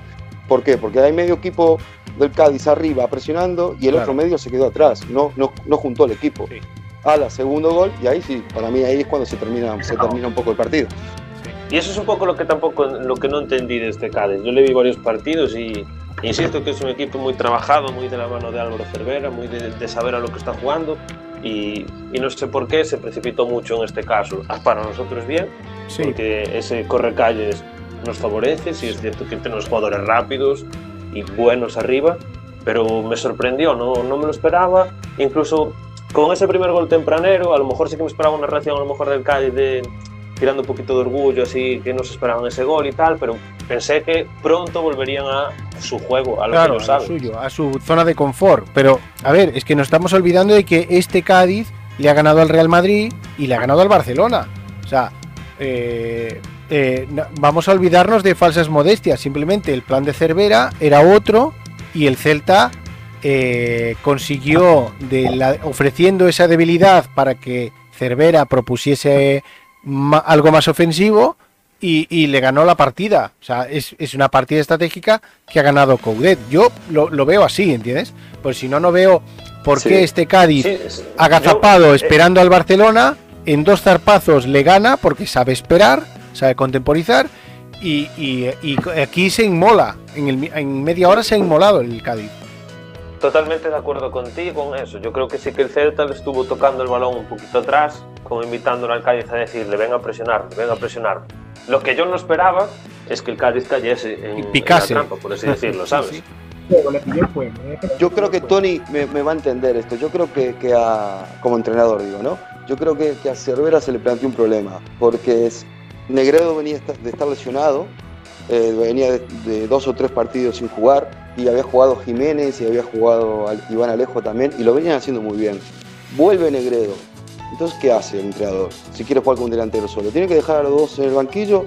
¿Por qué? Porque hay medio equipo del Cádiz arriba presionando y el otro medio se quedó atrás. No, no, no juntó el equipo. A la segundo gol, y ahí sí, para mí ahí es cuando se termina, se termina un poco el partido. Y eso es un poco lo que tampoco lo que no entendí de este Cádiz. Yo le vi varios partidos y Insisto que es un equipo muy trabajado, muy de la mano de Álvaro Cervera, muy de, saber a lo que está jugando. Y, no sé por qué se precipitó mucho en este caso. Para nosotros bien, porque ese corre calles nos favorece, sí es cierto que tenemos jugadores rápidos y buenos arriba, pero me sorprendió, no, no me lo esperaba, incluso con ese primer gol tempranero, a lo mejor sí que me esperaba una reacción a lo mejor del Cádiz de tirando un poquito de orgullo, así que no se esperaban ese gol y tal, pero pensé que pronto volverían a su juego, a lo que a suyo, a su zona de confort. Pero, a ver, es que nos estamos olvidando de que este Cádiz le ha ganado al Real Madrid y le ha ganado al Barcelona. O sea, eh, eh, vamos a olvidarnos de falsas modestias. Simplemente el plan de Cervera era otro y el Celta eh, consiguió, de ofreciendo esa debilidad para que Cervera propusiese algo más ofensivo y, le ganó la partida. O sea, es, una partida estratégica que ha ganado Coudet. Yo lo, veo así, ¿entiendes? Pues si no, no veo por Sí. qué este Cádiz Sí, sí. agazapado Yo, eh, esperando al Barcelona, en dos zarpazos le gana porque sabe esperar, sabe contemporizar y, y- y aquí se inmola, en, el en media hora se ha inmolado el Cádiz. Totalmente de acuerdo contigo con eso. Yo creo que sí que el Celta le estuvo tocando el balón un poquito atrás, como invitándolo al Cádiz a decirle, venga a presionar, venga a presionar. Lo que yo no esperaba es que el Cádiz cayese en, en picase. la trampa, por así decirlo, ¿sabes? Yo creo que Tony me, me va a entender esto. Yo creo que, que a, como entrenador, digo, ¿no? Yo creo que, que a Cervera se le planteó un problema, porque es, Negredo venía de estar lesionado, eh, venía de, de dos o tres partidos sin jugar, y había jugado Jiménez y había jugado Iván Alejo también, y lo venían haciendo muy bien. Vuelve Negredo. Entonces, ¿qué hace el entrenador? Si quiere jugar con un delantero solo. Tiene que dejar a los dos en el banquillo,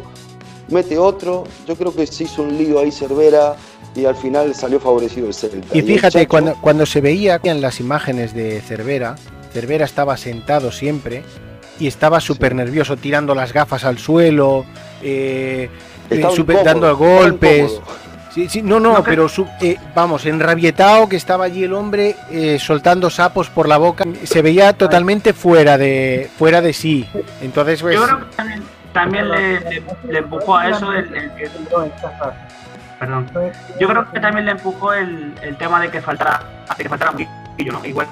mete otro. Yo creo que se hizo un lío ahí Cervera y al final salió favorecido el Celta. Y fíjate, cuando, cuando se veía en las imágenes de Cervera, Cervera estaba sentado siempre y estaba súper nervioso, tirando las gafas al suelo, eh, eh, dando golpes. Sí, sí, no, no, pero su- eh, vamos, enrabietado que estaba allí el hombre eh, soltando sapos por la boca, se veía totalmente fuera de fuera de sí. Entonces, pues, Yo creo que también, también le, le- le empujó a eso el. Perdón. Yo creo que también le empujó el, el tema de que faltara, de que faltara un poquillo, ¿no? Igual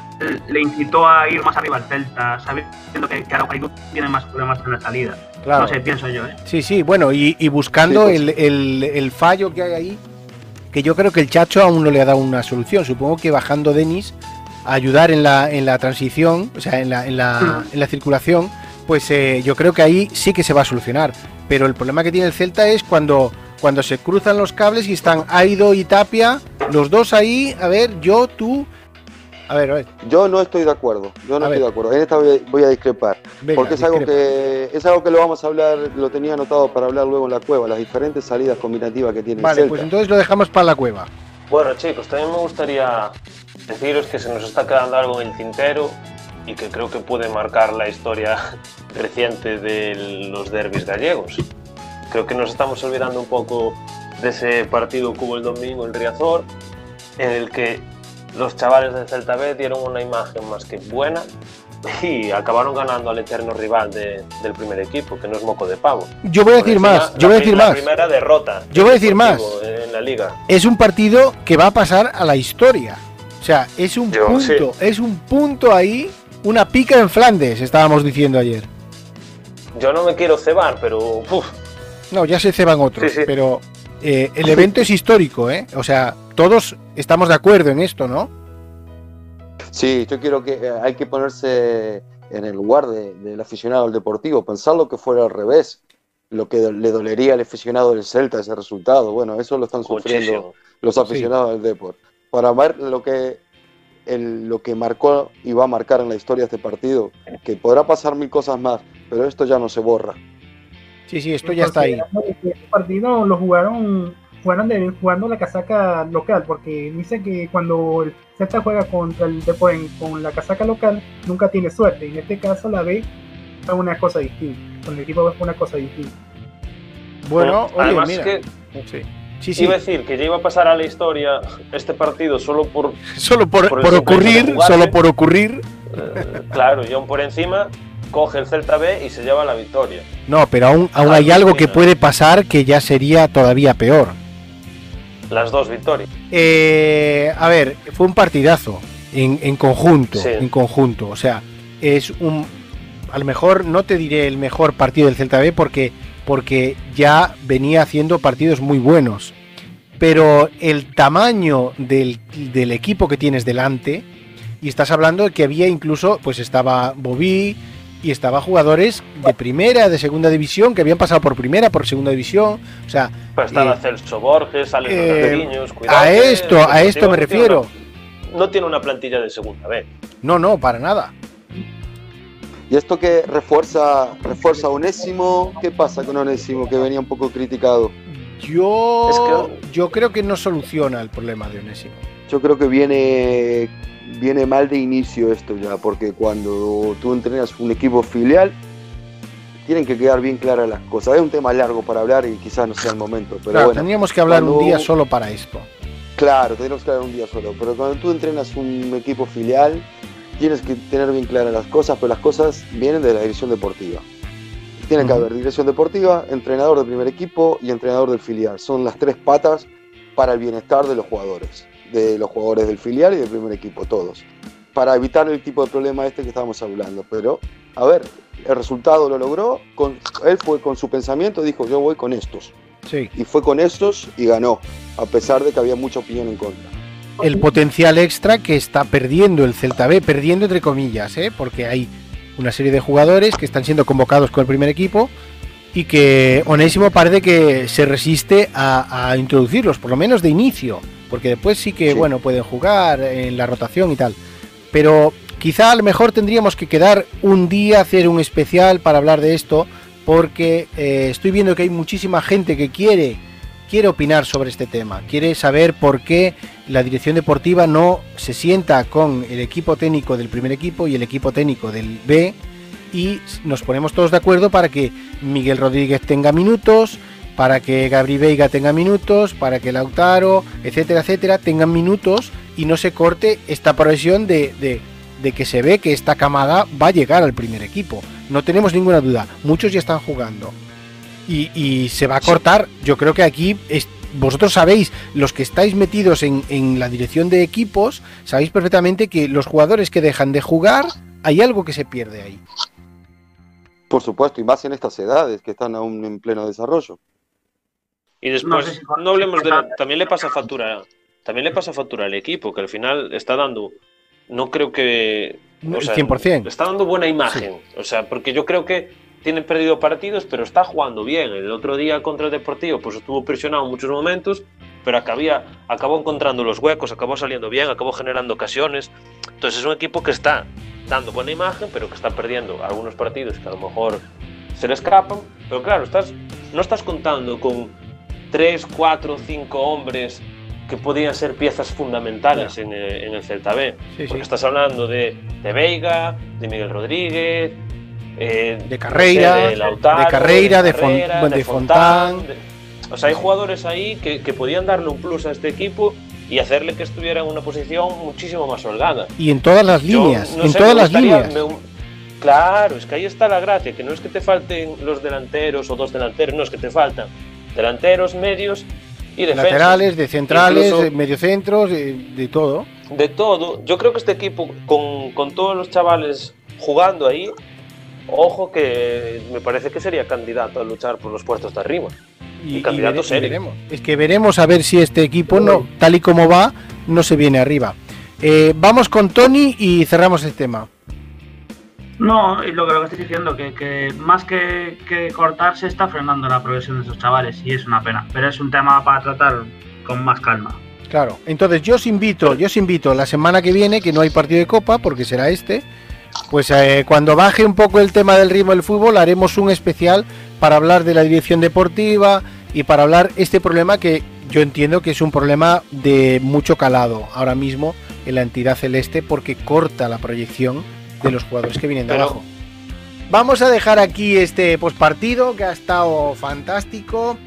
le incitó a ir más arriba al Celta, sabiendo que, que Araujo tiene más problemas en la salida. claro. No sé, pienso yo, ¿eh? Sí, sí, bueno, y, y buscando Sí, pues. el, el- el fallo que hay ahí, que yo creo que el Chacho aún no le ha dado una solución. Supongo que bajando Denis a ayudar en la, en la transición, o sea, en la, en la, en la circulación, pues eh, yo creo que ahí sí que se va a solucionar. Pero el problema que tiene el Celta es cuando, cuando se cruzan los cables y están Aido y Tapia, los dos ahí, a ver, yo, tú. A ver, a ver. Yo no estoy de acuerdo, yo no A estoy ver. de acuerdo. En esta voy a, voy a discrepar. venga, porque es algo, que, es algo que lo vamos a hablar, lo tenía anotado para hablar luego en la cueva, las diferentes salidas combinativas que tiene Vale, el pues entonces lo dejamos para la cueva. Bueno, chicos, también me gustaría deciros que se nos está quedando algo en el tintero y que creo que puede marcar la historia reciente de los derbis gallegos. Creo que nos estamos olvidando un poco de ese partido que hubo el domingo en Riazor, en el que los chavales del Celta B dieron una imagen más que buena y acabaron ganando al eterno rival de- del primer equipo, que no es moco de pavo. Yo voy a decir más, yo voy a decir la más. primera derrota. Yo voy a decir más. En la liga. es un partido que va a pasar a la historia. O sea, es un Yo, punto, es un punto ahí, una pica en Flandes, estábamos diciendo ayer. Yo no me quiero cebar, pero uf, No, ya se ceban otros, Sí, sí. pero eh, el evento es histórico, ¿eh? O sea, todos estamos de acuerdo en esto, ¿no? Sí, yo quiero que eh, hay que ponerse en el lugar de- del aficionado al deportivo, pensar lo que fuera al revés, lo que le dolería al aficionado del Celta ese resultado. Bueno, eso lo están sufriendo muchísimo. los aficionados del Deport. Para ver lo que, el- lo que marcó y va a marcar en la historia este partido, que podrá pasar mil cosas más, pero esto ya no se borra. Sí, sí, esto ya está ahí. Este partido lo jugaron, jugaron de, jugando la casaca local, porque dice que cuando el Celta juega contra el Depor en- con la casaca local, nunca tiene suerte. En este caso, la B fue una cosa distinta. Con el equipo B fue una cosa distinta. Bueno, oye, además mira. que Sí, sí, sí. iba a decir que ya iba a pasar a la historia este partido solo por, Solo por, por ocurrir, solo por ocurrir. eh, claro, y aún por encima coge el Celta B y se lleva la victoria. No, pero aún, aún hay algo que puede pasar que ya sería todavía peor. Las dos victorias. Eh, a ver, fue un partidazo en, en conjunto, Sí. en conjunto. O sea, es un, a lo mejor no te diré el mejor partido del Celta B porque, porque ya venía haciendo partidos muy buenos. Pero el tamaño del, del equipo que tienes delante, y estás hablando de que había incluso, pues estaba Bobby y estaba jugadores de primera, de segunda división, que habían pasado por primera, por segunda división. O sea, Pues estaba Eh, Celso Borges, Alex eh, cuidado a esto, a esto me refiero. una- no tiene una plantilla de segunda B. No, no, para nada. Y esto que refuerza, refuerza a Onésimo, ¿qué pasa con Onésimo que venía un poco criticado? Yo, Es que- yo creo que no soluciona el problema de Onésimo. Yo creo que viene, viene mal de inicio esto ya, porque cuando tú entrenas un equipo filial, tienen que quedar bien claras las cosas. Es un tema largo para hablar y quizás no sea el momento, pero Claro, bueno. tendríamos que hablar un día solo para esto. Claro, tenemos que dar un día solo, pero cuando tú entrenas un equipo filial, tienes que tener bien claras las cosas, pero las cosas vienen de la dirección deportiva. Tiene que haber dirección deportiva, entrenador del primer equipo y entrenador del filial. Son las tres patas para el bienestar de los jugadores, de los jugadores del filial y del primer equipo, todos. Para evitar el tipo de problema este que estábamos hablando. Pero, a ver, el resultado lo logró, con, él fue con su pensamiento, dijo yo voy con estos. Sí. Y fue con estos y ganó, a pesar de que había mucha opinión en contra. El potencial extra que está perdiendo el Celta B, perdiendo entre comillas, ¿eh? porque hay una serie de jugadores que están siendo convocados con el primer equipo y que Onésimo parece que se resiste a, a introducirlos, por lo menos de inicio, porque después sí que, Sí. bueno, pueden jugar en la rotación y tal. Pero quizá a lo mejor tendríamos que quedar un día, hacer un especial para hablar de esto, porque eh, estoy viendo que hay muchísima gente que quiere, quiere opinar sobre este tema, quiere saber por qué la dirección deportiva no se sienta con el equipo técnico del primer equipo y el equipo técnico del B y nos ponemos todos de acuerdo para que Miguel Rodríguez tenga minutos, para que Gabri Veiga tenga minutos, para que Lautaro, etcétera, etcétera, tengan minutos y no se corte esta progresión de, de- que se ve que esta camada va a llegar al primer equipo. No tenemos ninguna duda, muchos ya están jugando. Y, se va a cortar, yo creo que aquí vosotros sabéis, los que estáis metidos en, en la dirección de equipos, sabéis perfectamente que los jugadores que dejan de jugar, hay algo que se pierde ahí. Por supuesto, y más en estas edades que están aún en pleno desarrollo. Y después, No sé si- no hablemos de. También le pasa factura. También le pasa factura al equipo, que al final está dando. No creo que. El 100%. Está dando buena imagen. O sea, porque yo creo que tienen perdido partidos, pero está jugando bien. El otro día contra el Deportivo, pues estuvo presionado en muchos momentos, pero acabía, acabó encontrando los huecos, acabó saliendo bien, acabó generando ocasiones. Entonces es un equipo que está dando buena imagen, pero que está perdiendo algunos partidos que a lo mejor se le escapan. Pero claro, estás, no estás contando con tres, cuatro, cinco hombres que podían ser piezas fundamentales en, el- en el Celta B. Sí, Porque sí. estás hablando de, de Veiga, de Miguel Rodríguez, eh, De Carreira, no sé, Lautaro, de Carreira, de Fon- Carrera, de Fontán. de- o sea, hay jugadores ahí que, que podían darle un plus a este equipo y hacerle que estuviera en una posición muchísimo más holgada. Y en todas las Yo, líneas, no en sé, todas las gustaría- líneas. me- claro, es que ahí está la gracia, que no es que te falten los delanteros o dos delanteros, no es que te faltan delanteros, medios y defensas. Laterales, de centrales, Incluso- de mediocentros, de, de todo. de todo. Yo creo que este equipo, con, con todos los chavales jugando ahí, ojo que me parece que sería candidato a luchar por los puestos de arriba. Y candidato vere- serio. veremos. Es que veremos a ver si este equipo, no, tal y como va, no se viene arriba. Eh, vamos con Tony y cerramos el tema. No, y lo que, lo que estoy diciendo, que, que más que, que cortarse está frenando la progresión de esos chavales y es una pena. Pero es un tema para tratar con más calma. Claro, entonces yo os invito, yo os invito la semana que viene, que no hay partido de copa, porque será este, pues eh, cuando baje un poco el tema del ritmo del fútbol, haremos un especial para hablar de la dirección deportiva y para hablar este problema que yo entiendo que es un problema de mucho calado ahora mismo en la entidad celeste porque corta la proyección de los jugadores que vienen de Pero- abajo. Vamos a dejar aquí este postpartido que ha estado fantástico.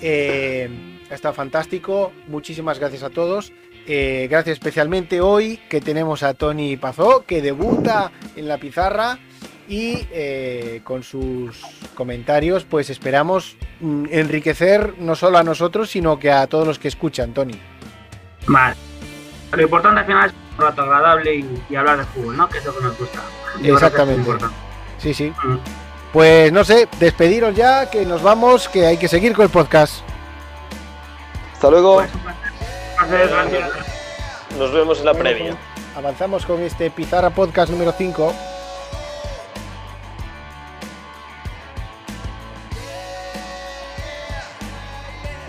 eh, ha estado fantástico. Muchísimas gracias a todos. Eh, gracias especialmente hoy que tenemos a Tony Pazó, que debuta en la pizarra y eh, con sus comentarios, pues esperamos mm, enriquecer no solo a nosotros, sino que a todos los que escuchan, Tony. Vale. Lo importante al final es un rato agradable y, y hablar de fútbol, ¿no? Que es lo que nos gusta. Yo es Exactamente. Sí, sí. Mm. Pues no sé, despediros ya, que nos vamos, que hay que seguir con el podcast. Hasta luego. Pues, un placer. Gracias. Nos vemos en la previa. Avanzamos con este Pizarra Podcast número 5.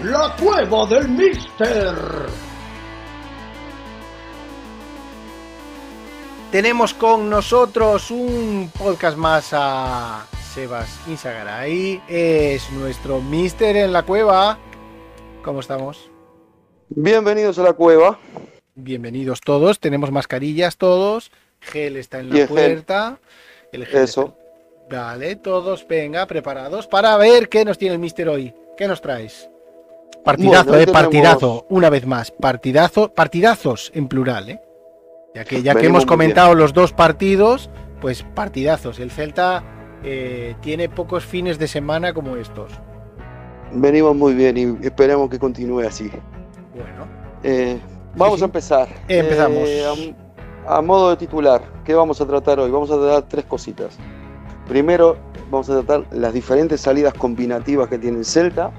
La cueva del Mister. Tenemos con nosotros un podcast más a Sebas Insagaray. Es nuestro Mister en la cueva. ¿Cómo estamos? Bienvenidos a la cueva. Bienvenidos todos. Tenemos mascarillas todos. Gel está en la gel. puerta. El gel Eso. está- Vale, todos venga, preparados para ver qué nos tiene el Mister hoy. ¿Qué nos traes? Partidazo, Bueno, eh, tenemos- partidazo, una vez más, partidazo, partidazos en plural, eh. Ya que, ya que hemos comentado los dos partidos, pues partidazos. El Celta eh, tiene pocos fines de semana como estos. Venimos muy bien y esperemos que continúe así. Bueno, Eh, vamos sí. a empezar. Empezamos. Eh, a, a modo de titular, ¿qué vamos a tratar hoy? Vamos a tratar tres cositas. Primero, vamos a tratar las diferentes salidas combinativas que tiene el Celta.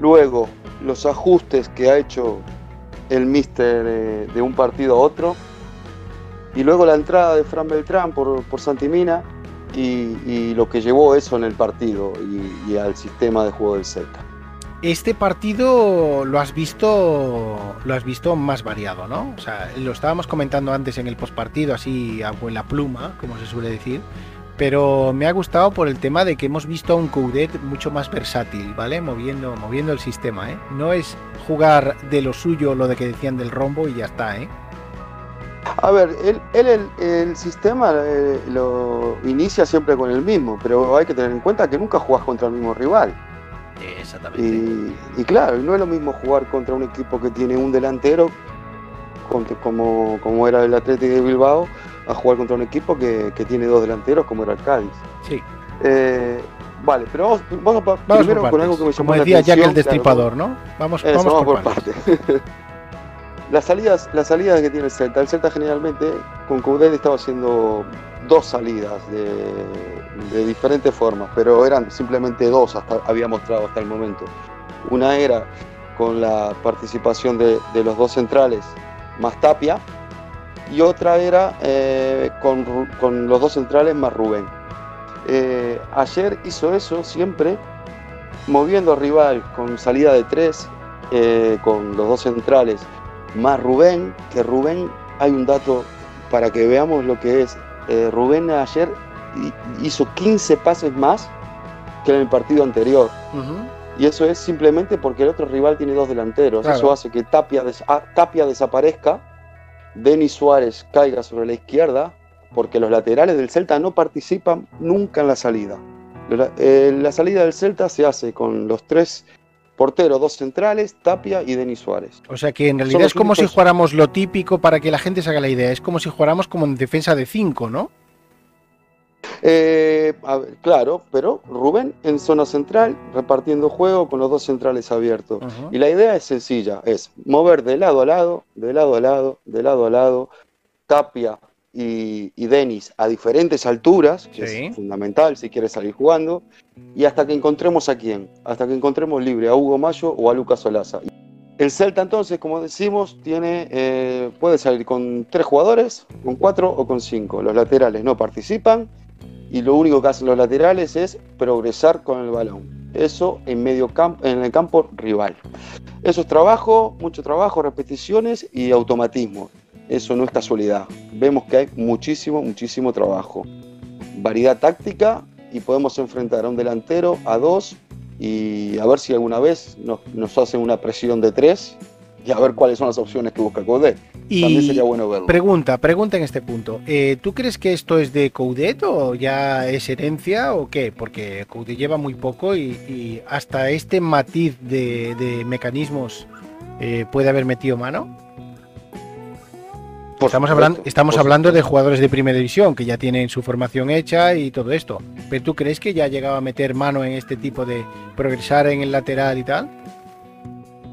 Luego, los ajustes que ha hecho el míster de un partido a otro. Y luego la entrada de Fran Beltrán por, por Santimina y, y lo que llevó eso en el partido y, al sistema de juego del Celta. este partido lo has visto, lo has visto más variado, ¿no? O sea, lo estábamos comentando antes en el postpartido, así a buena pluma, como se suele decir. Pero me ha gustado por el tema de que hemos visto a un Coudet mucho más versátil, ¿vale? Moviendo, moviendo el sistema, ¿eh? No es jugar de lo suyo lo de que decían del rombo y ya está, ¿eh? A ver, él, él el, el sistema eh, lo inicia siempre con el mismo, pero hay que tener en cuenta que nunca jugás contra el mismo rival. Exactamente. Y, y claro, no es lo mismo jugar contra un equipo que tiene un delantero, como, como era el Atlético de Bilbao, a jugar contra un equipo que, que tiene dos delanteros, como era el Cádiz. Sí, Eh, vale, pero vamos, vamos, primero por con partes. algo que me llamó Como la Jack el Destripador, ¿no? Vamos, Eso, vamos, vamos por, por partes. partes. las, salidas, las salidas que tiene el Celta. El Celta generalmente con Coudet estaba haciendo dos salidas de, diferentes formas, pero eran simplemente dos, hasta había mostrado hasta el momento. Una era con la participación de, los dos centrales más Tapia y otra era eh, con, con los dos centrales más Rubén. Eh, ayer hizo eso siempre moviendo al rival con salida de tres, eh, con los dos centrales, más Rubén, que Rubén, hay un dato para que veamos lo que es. eh, Rubén ayer hi- hizo 15 pases más que en el partido anterior. Y eso es simplemente porque el otro rival tiene dos delanteros. Claro. Eso hace que Tapia, des- ah, Tapia desaparezca, Denis Suárez caiga sobre la izquierda, porque los laterales del Celta no participan nunca en la salida. La, eh, la salida del Celta se hace con los tres porteros, dos centrales, Tapia y Denis Suárez. O sea que en realidad es como si jugáramos lo típico para que la gente se haga la idea. Es como si jugáramos como en defensa de 5, ¿no? Eh, a ver, claro, pero Rubén en zona central, repartiendo juego con los dos centrales abiertos. Y la idea es sencilla, es mover de lado a lado, de lado a lado, de lado a lado, Tapia y, y Denis a diferentes alturas, que Sí. es fundamental si quieres salir jugando, y hasta que encontremos a quién, hasta que encontremos libre a Hugo Mayo o a Lucas Olaza. El Celta entonces, como decimos, tiene, eh, puede salir con tres jugadores, con cuatro o con cinco. Los laterales no participan y lo único que hacen los laterales es progresar con el balón. Eso en medio campo, en el campo rival. Eso es trabajo, mucho trabajo, repeticiones y automatismo. Eso no es casualidad. Vemos que hay muchísimo, muchísimo trabajo. Variedad táctica y podemos enfrentar a un delantero, a dos y a ver si alguna vez nos, nos hacen una presión de tres y a ver cuáles son las opciones que busca. También Y sería bueno verlo. pregunta, pregunta en este punto. Eh, ¿Tú crees que esto es de Coudet o ya es herencia o qué? Porque Coudet lleva muy poco y, y hasta este matiz de, de mecanismos eh, puede haber metido mano. Por Estamos, supuesto, hablando, estamos hablando de jugadores de primera división que ya tienen su formación hecha y todo esto. ¿Pero tú crees que ya llegaba a meter mano en este tipo de progresar en el lateral y tal?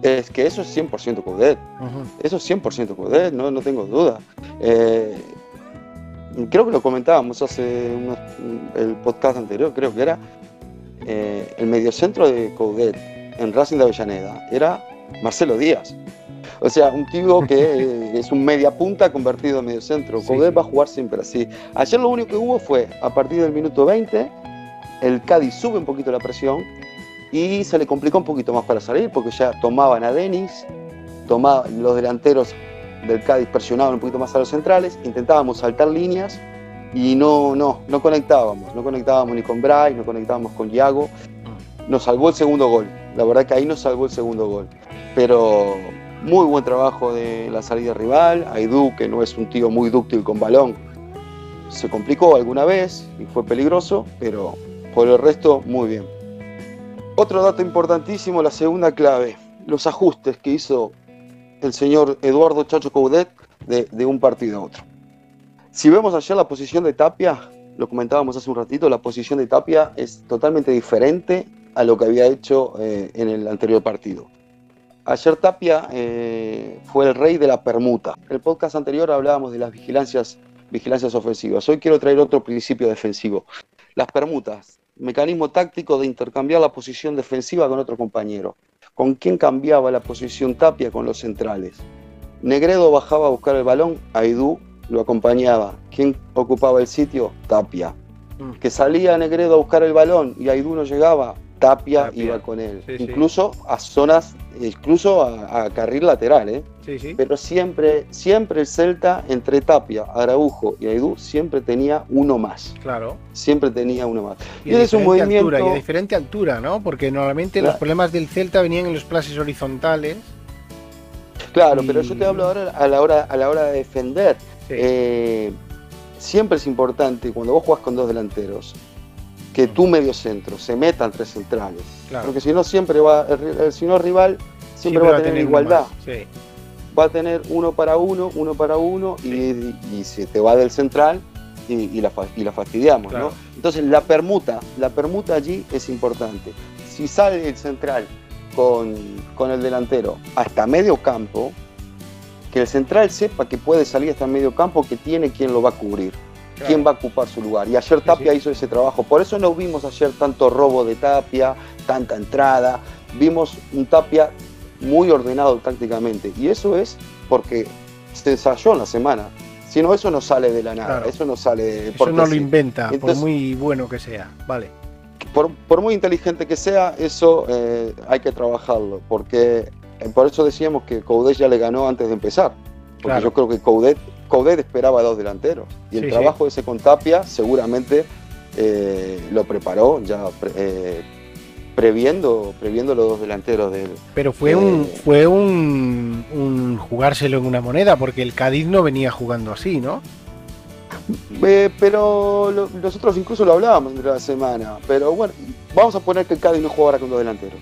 Es que eso es 100% Coudet. Eso es 100% Coudet, no, no tengo duda. Eh, creo que lo comentábamos hace unos- el podcast anterior, creo que era eh, el mediocentro de Coudet en Racing de Avellaneda. Era Marcelo Díaz. O sea, un tipo que es un media punta convertido en mediocentro. Sí, Coudet sí. va a jugar siempre así. Ayer lo único que hubo fue, a partir del minuto 20, el Cádiz sube un poquito la presión y se le complicó un poquito más para salir porque ya tomaban a Denis, tomaban los delanteros del Cádiz presionaban un poquito más a los centrales, intentábamos saltar líneas y no, no, no conectábamos, no conectábamos ni con Bray, no conectábamos con Yago. Nos salvó el segundo gol, la verdad que ahí nos salvó el segundo gol. Pero muy buen trabajo de la salida rival, Aidú, que no es un tío muy dúctil con balón, se complicó alguna vez y fue peligroso, pero por el resto muy bien. Otro dato importantísimo, la segunda clave. los ajustes que hizo el señor Eduardo Chacho Coudet de, un partido a otro. Si vemos ayer la posición de Tapia, lo comentábamos hace un ratito, la posición de Tapia es totalmente diferente a lo que había hecho eh, en el anterior partido. Ayer Tapia eh, fue el rey de la permuta. En el podcast anterior hablábamos de las vigilancias, vigilancias ofensivas. Hoy quiero traer otro principio defensivo. Las permutas, mecanismo táctico de intercambiar la posición defensiva con otro compañero. ¿Con quién cambiaba la posición Tapia con los centrales? Negredo bajaba a buscar el balón, Aidú lo acompañaba. ¿Quién ocupaba el sitio? Tapia. Mm. Que salía Negredo a buscar el balón y Aidú no llegaba, Tapia, Tapia. iba con él. Sí, sí. incluso a zonas, incluso a, a carril lateral, ¿eh? Sí, sí. Pero siempre, siempre el Celta, entre Tapia, Araujo y Aidú, siempre tenía uno más. Claro. Siempre tenía uno más. Y, es un movimiento. altura, y a diferente altura, ¿no? Porque normalmente los problemas del Celta venían en los places horizontales. Claro, y- pero yo te hablo ahora a la hora, a la hora de defender. Eh, siempre es importante cuando vos jugás con dos delanteros que tu medio centro se meta entre centrales. claro. Porque si no, siempre va, si no, el rival siempre, va a tener, igualdad. Sí. Va a tener uno para uno, uno para uno, y, y se te va del central y, y la, fa- y la fastidiamos, Claro. ¿no? Entonces la permuta, la permuta allí es importante. Si sale el central con, con el delantero hasta medio campo, que el central sepa que puede salir hasta medio campo, que tiene quien lo va a cubrir, Claro. quién va a ocupar su lugar. Y ayer Tapia sí. hizo ese trabajo. Por eso no vimos ayer tanto robo de Tapia, tanta entrada. Vimos un Tapia muy ordenado tácticamente. Y eso es porque se ensayó en la semana. Si no, eso no sale de la nada. Claro. Eso no sale de Eso no lo sí. inventa, Entonces- por muy bueno que sea. Vale. por, por muy inteligente que sea, eso eh, hay que trabajarlo, porque eh, por eso decíamos que Coudet ya le ganó antes de empezar, porque Claro. yo creo que Coudet, Coudet esperaba dos delanteros, y el Sí, trabajo ese con Tapia seguramente eh, lo preparó ya pre- eh, previendo, previendo los dos delanteros del... Pero fue Eh. un fue un, un jugárselo en una moneda, porque el Cádiz no venía jugando así, ¿no? Eh, pero lo- nosotros incluso lo hablábamos entre la semana. Pero bueno, vamos a poner que el Cádiz no jugara con dos delanteros.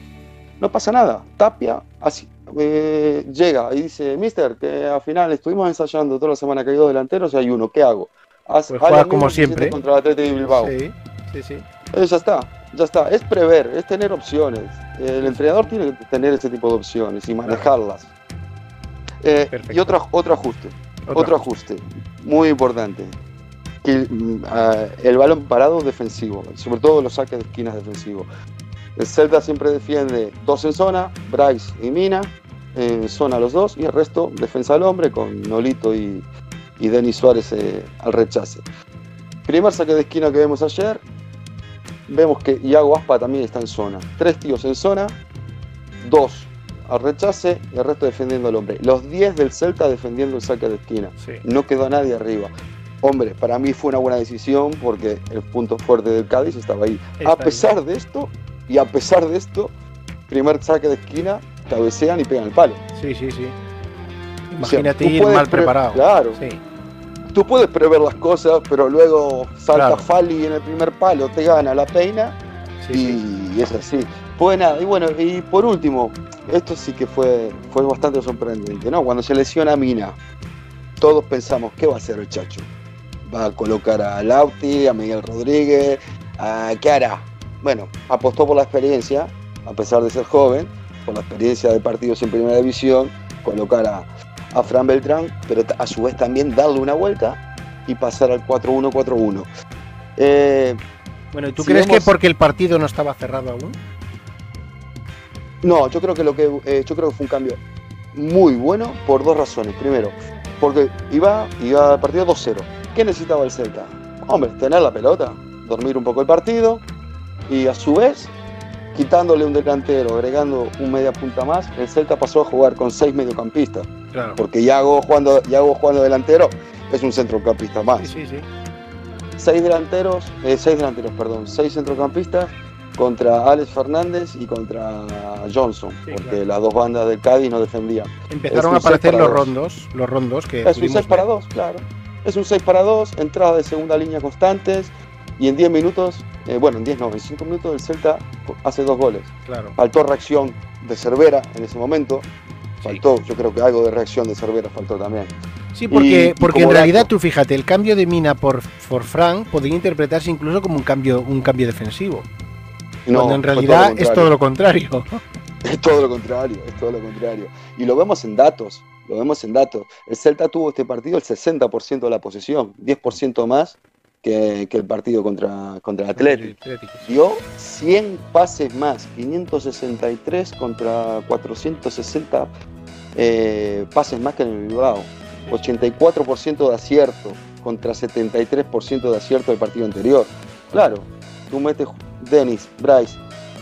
No pasa nada. Tapia así, eh, llega y dice, Mister, que al final estuvimos ensayando toda la semana que hay dos delanteros y hay uno. ¿Qué hago? Haz, Pues juega como siempre. Contra el Atlético de Bilbao. Sí, sí, sí. Eh, ya está, ya está. Es prever, es tener opciones. El entrenador tiene que tener ese tipo de opciones y manejarlas. Eh, y otro, otro ajuste. Otro Otro ajuste, muy importante. Que, el balón parado defensivo, sobre todo los saques de esquinas defensivos. El Celta siempre defiende dos en zona, Bryce y Mina, en zona los dos, y el resto defensa al hombre con Nolito y, y Denis Suárez eh, al rechace. Primer saque de esquina que vemos ayer, vemos que Iago Aspa también está en zona. Tres tíos en zona, dos al rechace y el resto defendiendo al hombre. Los 10 del Celta defendiendo el saque de esquina. Sí. No quedó nadie arriba. Hombre, para mí fue una buena decisión porque el punto fuerte del Cádiz estaba ahí. Está a pesar de esto, y a pesar de esto, primer saque de esquina, cabecean y pegan el palo. Sí, sí, sí. O sea, Imagínate tú ir mal pre- preparado. Claro, Sí, tú puedes prever las cosas, pero luego salta Claro. Fali en el primer palo, te gana la peina sí, y sí. es así. Pues nada, y bueno, y por último, esto sí que fue, fue bastante sorprendente, ¿no? Cuando se lesiona Mina, todos pensamos, ¿qué va a hacer el Chacho? ¿Va a colocar a Lauti, a Miguel Rodríguez? ¿A qué hará? Bueno, apostó por la experiencia, a pesar de ser joven, por la experiencia de partidos en primera división, colocar a, a Fran Beltrán, pero a su vez también darle una vuelta y pasar al 4-1-4-1. Eh, Bueno, ¿y tú si crees vemos- que porque el partido no estaba cerrado aún? No, yo creo que lo que eh, yo creo que fue un cambio muy bueno por dos razones. Primero, porque iba, iba al partido 2-0. ¿Qué necesitaba el Celta? Hombre, tener la pelota, dormir un poco el partido y a su vez, quitándole un delantero, agregando un media punta más, el Celta pasó a jugar con seis mediocampistas. Claro. Porque Yago jugando, Yago jugando delantero es un centrocampista más. Sí, sí, sí. Seis delanteros, eh, seis delanteros, perdón, seis centrocampistas contra Alex Fernández y contra Johnson, Sí, porque claro. las dos bandas del Cádiz no defendían. Empezaron a aparecer los dos. rondos, los rondos que Es un pudimos 6 para ver. 2, claro. Es un 6 para 2, entrada de segunda línea constantes y en 10 minutos eh, bueno, en 10 no, en 5 minutos el Celta hace dos goles. Claro. Faltó reacción de Cervera en ese momento. Faltó, yo creo que algo de reacción de Cervera faltó también. Sí, porque, Y- y porque en como realidad dato- tú fíjate, el cambio de Mina por, por Frank podría interpretarse incluso como un cambio, un cambio defensivo. No, cuando en realidad lo es todo lo contrario. Es todo lo contrario, es todo lo contrario. Y lo vemos en datos, lo vemos en datos. El Celta tuvo este partido el 60% de la posesión, 10% más que, que el partido contra, contra el Atlético. Dio 100 pases más, 563 contra 460 eh, pases más que en el Bilbao. 84% de acierto contra 73% de acierto del partido anterior. Claro, tú metes Denis, Bryce,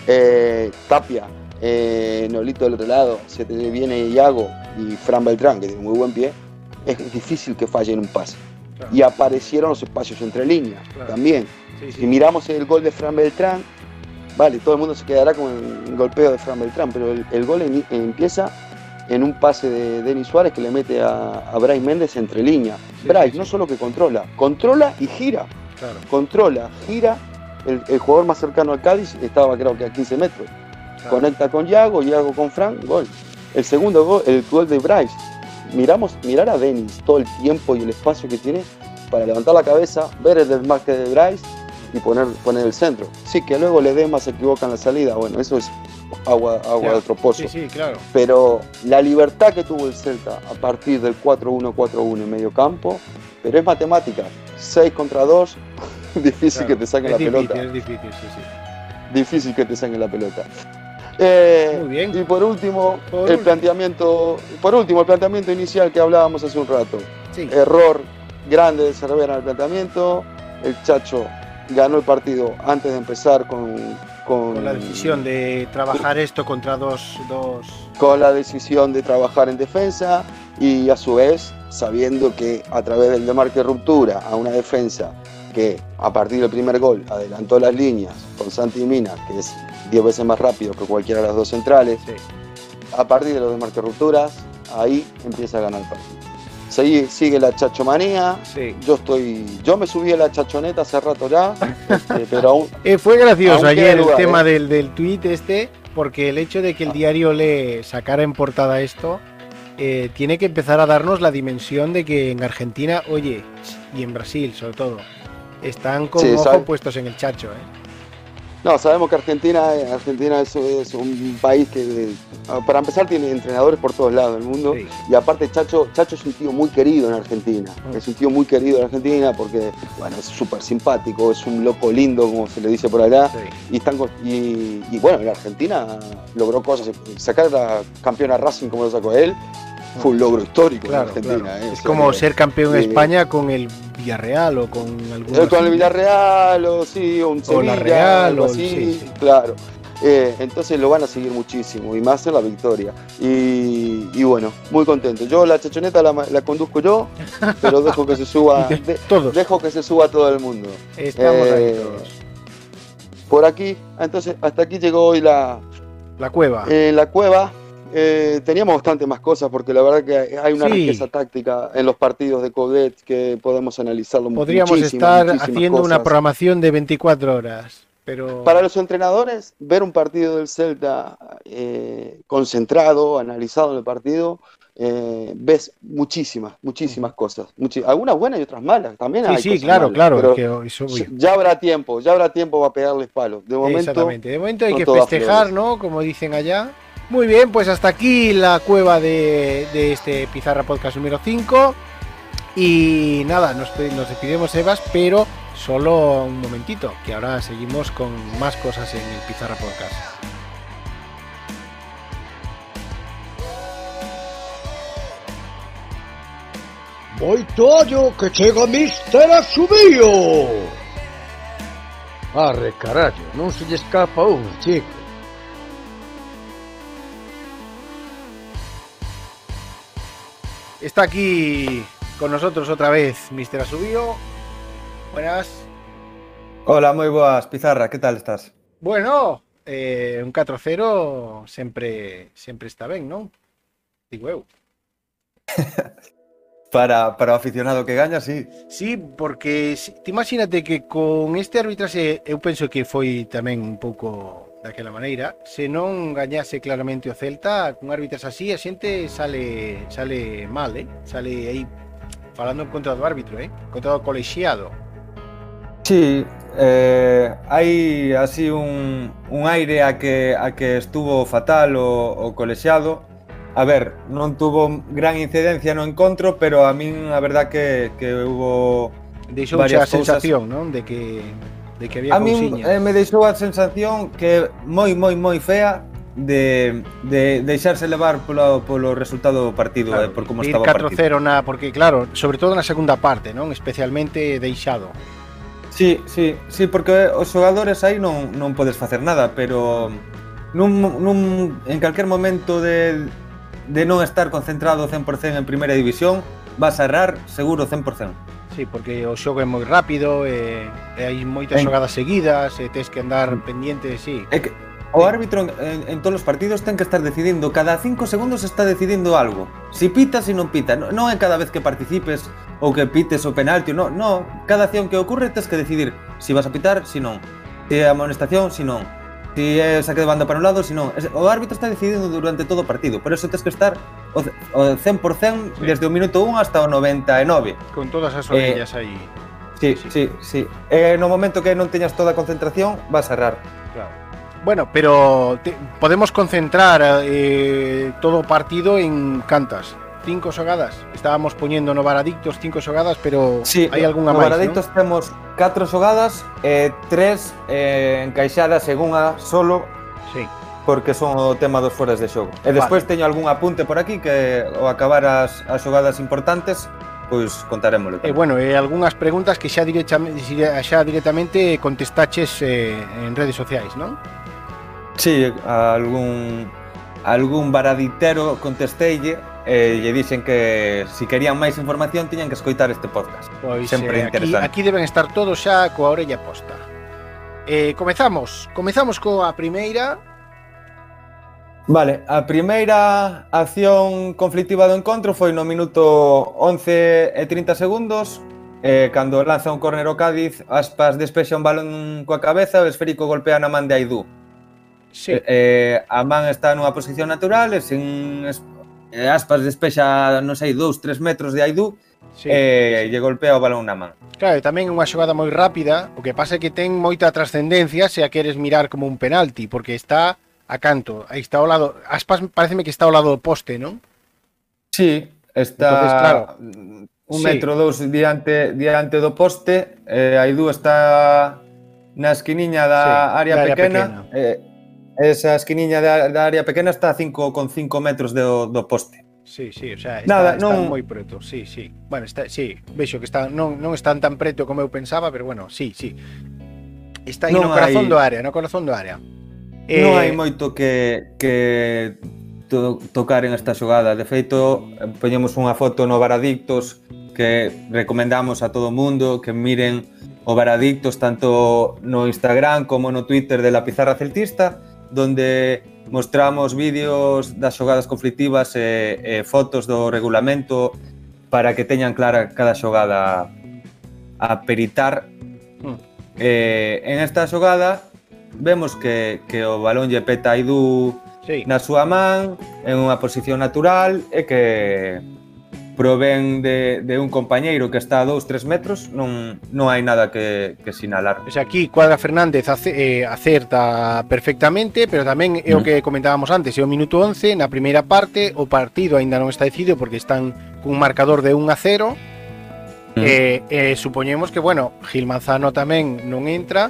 eh, Tapia, eh, Nolito del otro lado, se te viene Iago y Fran Beltrán, que tiene muy buen pie, es difícil que falle en un pase. Claro. Y aparecieron los espacios entre líneas Claro. también. Sí, sí. Si miramos el gol de Fran Beltrán, vale, todo el mundo se quedará con el golpeo de Fran Beltrán, pero el, el gol en- empieza en un pase de Denis Suárez que le mete a, a Bryce Méndez entre líneas. Sí, Bryce no solo que controla, controla y gira. Claro. Controla, gira. El, el jugador más cercano al Cádiz estaba creo que a 15 metros. Conecta con Yago, Yago con Fran, gol. El segundo gol, el gol de Bryce. Miramos, mirar a Denis todo el tiempo y el espacio que tiene para levantar la cabeza, ver el desmarque de Bryce y poner, poner el centro. Sí, que luego Ledesma se equivoca en la salida, bueno, eso es agua, agua de otro pozo. Sí, sí, claro. Pero la libertad que tuvo el Celta a partir del 4-1-4-1 en medio campo, pero es matemática. 6 contra 2, difícil claro. que te saquen es la difícil, pelota. Es difícil, sí, sí. Difícil que te saquen la pelota. Eh, Muy bien. Y por último, Por el último. planteamiento, por último, el planteamiento inicial que hablábamos hace un rato. Sí. Error grande de Cervera en el planteamiento. El Chacho ganó el partido antes de empezar con, con, Con la decisión de trabajar esto contra dos, dos con la decisión de trabajar en defensa y a su vez sabiendo que a través del demarque ruptura a una defensa que a partir del primer gol adelantó las líneas con Santi Mina, que es 10 veces más rápido que cualquiera de las dos centrales, Sí. a partir de los demarques rupturas, ahí empieza a ganar el partido. Sigue, sigue la chachomanía, Sí. yo estoy, yo me subí a la chachoneta hace rato ya, este, pero aún, Eh, fue gracioso ayer el lugar, tema ¿eh? del, del tuit este, porque el hecho de que el diario le sacara en portada esto, eh, tiene que empezar a darnos la dimensión de que en Argentina, oye, y en Brasil sobre todo, están con Sí, ojo puestos en el chacho. ¿eh? No, sabemos que Argentina, Argentina es, es un país que, ah, para empezar, tiene entrenadores por todos lados del mundo. Sí. Y aparte, Chacho, Chacho es un tío muy querido en Argentina. Mm. Es un tío muy querido en Argentina porque, bueno, es súper simpático, es un loco lindo, como se le dice por allá. Sí. Y, están, y, y, bueno, en Argentina logró cosas. Sacar la campeona Racing como lo sacó él fue un logro histórico Claro, en Argentina. claro. eh, Es como ser campeón en sí. España con el Villarreal o con algún Eh, Con el Villarreal o sí, o un O la Sevilla, Real, algo o- así, sí, sí. claro. Eh, entonces lo van a seguir muchísimo y más en la victoria. Y, y bueno, muy contento. Yo la chachoneta la, la conduzco yo, pero dejo que se suba, de- Todos. dejo que se suba todo el mundo. Estamos ahí Eh, todos. Por aquí, entonces hasta aquí llegó hoy la, La cueva. la cueva. Eh, teníamos bastante más cosas porque la verdad que hay una Sí. riqueza táctica en los partidos de Codet que podemos analizarlo Podríamos muchísimas, estar muchísimas haciendo una programación de 24 horas. Pero Para los entrenadores, ver un partido del Celta eh, concentrado, analizado en el partido, eh, ves muchísimas, muchísimas cosas. Muchi- algunas buenas y otras malas. También sí, hay sí, cosas claro, malas, claro. pero es que eso voy. ya habrá tiempo, ya habrá tiempo para pegarles palos. De momento, Exactamente. De momento hay que festejar. ¿no? Como dicen allá. Muy bien, pues hasta aquí la cueva de, este Pizarra Podcast número 5. Y nada, nos, nos Evas, pero solo un momentito, que ahora seguimos con más cosas en el Pizarra Podcast. Moito ollo que chega Mister Asubío! Arre, carallo, non se lle escapa un, chico. Está aquí con nosotros otra vez Mr. Asubio. Buenas. Hola, moi boas, Pizarra, que tal estás? Bueno, eh, un 4-0 sempre sempre está ben, non? Digo eu. para, para o aficionado que gaña, sí. Sí, porque ti imagínate que con este arbitraxe eu penso que foi tamén un pouco daquela maneira, se non gañase claramente o Celta, con árbitros así a xente sale sale mal, eh? Sale aí falando en contra do árbitro, eh? Contra o colexiado. Sí, eh, hai así un, un aire a que a que estuvo fatal o, o colexiado. A ver, non tuvo gran incidencia no encontro, pero a min a verdad que, que hubo Deixou a sensación, non? De que de que había A min eh, me deixou a sensación que moi moi moi fea de, de deixarse levar polo, polo resultado do partido claro, eh, por como estaba o partido. 4-0 na porque claro, sobre todo na segunda parte, non, especialmente deixado. Sí, sí, sí, porque os xogadores aí non non podes facer nada, pero nun, nun en calquer momento de de non estar concentrado 100% en primeira división, vas a errar seguro 100%. Sí, porque o xogo é moi rápido, e, e hai moitas en... xogadas seguidas, e tes que andar pendiente, sí. É que o árbitro en, en todos os partidos ten que estar decidindo, cada 5 segundos está decidindo algo. Si pita, si non pita, non, non é cada vez que participes ou que pites o penalti, non, non, cada acción que ocorre tes que decidir si vas a pitar, si non, se si é amonestación, si non si é saque de banda para un lado, si non. O árbitro está decidindo durante todo o partido, por eso tens que estar o, o 100% sí. desde o minuto 1 hasta o 99. Con todas as orellas eh, aí. Sí, sí, sí. sí. Eh, no momento que non teñas toda a concentración, vas a errar. Claro. Bueno, pero te, podemos concentrar eh, todo o partido en cantas cinco xogadas. Estábamos poñendo no Varadictos cinco xogadas, pero sí, hai algunha máis, Varadictos ¿no? temos catro xogadas, eh, tres eh, encaixadas en unha solo. Sí. Porque son o tema dos foras de xogo. E despois vale. teño algún apunte por aquí que ao acabar as, as xogadas importantes pois contarémolo. E eh, bueno, e eh, algunhas preguntas que xa directamente xa directamente contestaches eh, en redes sociais, non? Si, sí, algún algún varaditero contesteille e lle dixen que se si querían máis información tiñan que escoitar este podcast. Pois, Sempre eh, interesante. Aquí, deben estar todos xa coa orella posta. Eh, comezamos, comezamos coa primeira. Vale, a primeira acción conflictiva do encontro foi no minuto 11 e 30 segundos, eh, cando lanza un córner o Cádiz, Aspas despexa un balón coa cabeza, o esférico golpea na man de Aidú. Sí. Eh, eh a man está nunha posición natural e sen, eh, Aspas despexa, non sei, dous, tres metros de Aidú sí, e eh, sí. lle golpea o balón na man. Claro, e tamén unha xogada moi rápida, o que pasa é que ten moita trascendencia se a queres mirar como un penalti, porque está a canto, aí está ao lado, Aspas pareceme que está ao lado do poste, non? Sí, está Entonces, claro, un sí. metro dous diante diante do poste, eh, Aidú está na esquiniña da sí, área, da área pequena, pequena. Eh, Esa esquiniña da, da área pequena está a 5,5 metros do, do poste. Sí, sí, o sea, está, Nada, están non... moi preto, sí, sí. Bueno, está, sí, vexo que está, non, non están tan preto como eu pensaba, pero bueno, sí, sí. Está aí non no corazón hai... do área, no corazón do área. Eh... Non hai eh, moito que, que to, tocar en esta xogada. De feito, poñemos unha foto no Varadictos que recomendamos a todo o mundo que miren o Varadictos tanto no Instagram como no Twitter de la Pizarra Celtista donde mostramos vídeos das xogadas conflictivas e, e fotos do regulamento para que teñan clara cada xogada a peritar. Mm. Eh, en esta xogada vemos que, que o balón lle peta a Idu sí. na súa man, en unha posición natural e que provén de, de un compañeiro que está a 2-3 metros, non, non hai nada que, que sinalar. Pois aquí Cuadra Fernández eh, acerta perfectamente, pero tamén é o mm. que comentábamos antes, é o minuto 11, na primeira parte o partido aínda non está decidido porque están cun marcador de 1 a 0, mm. e, e supoñemos que, bueno, Gil Manzano tamén non entra,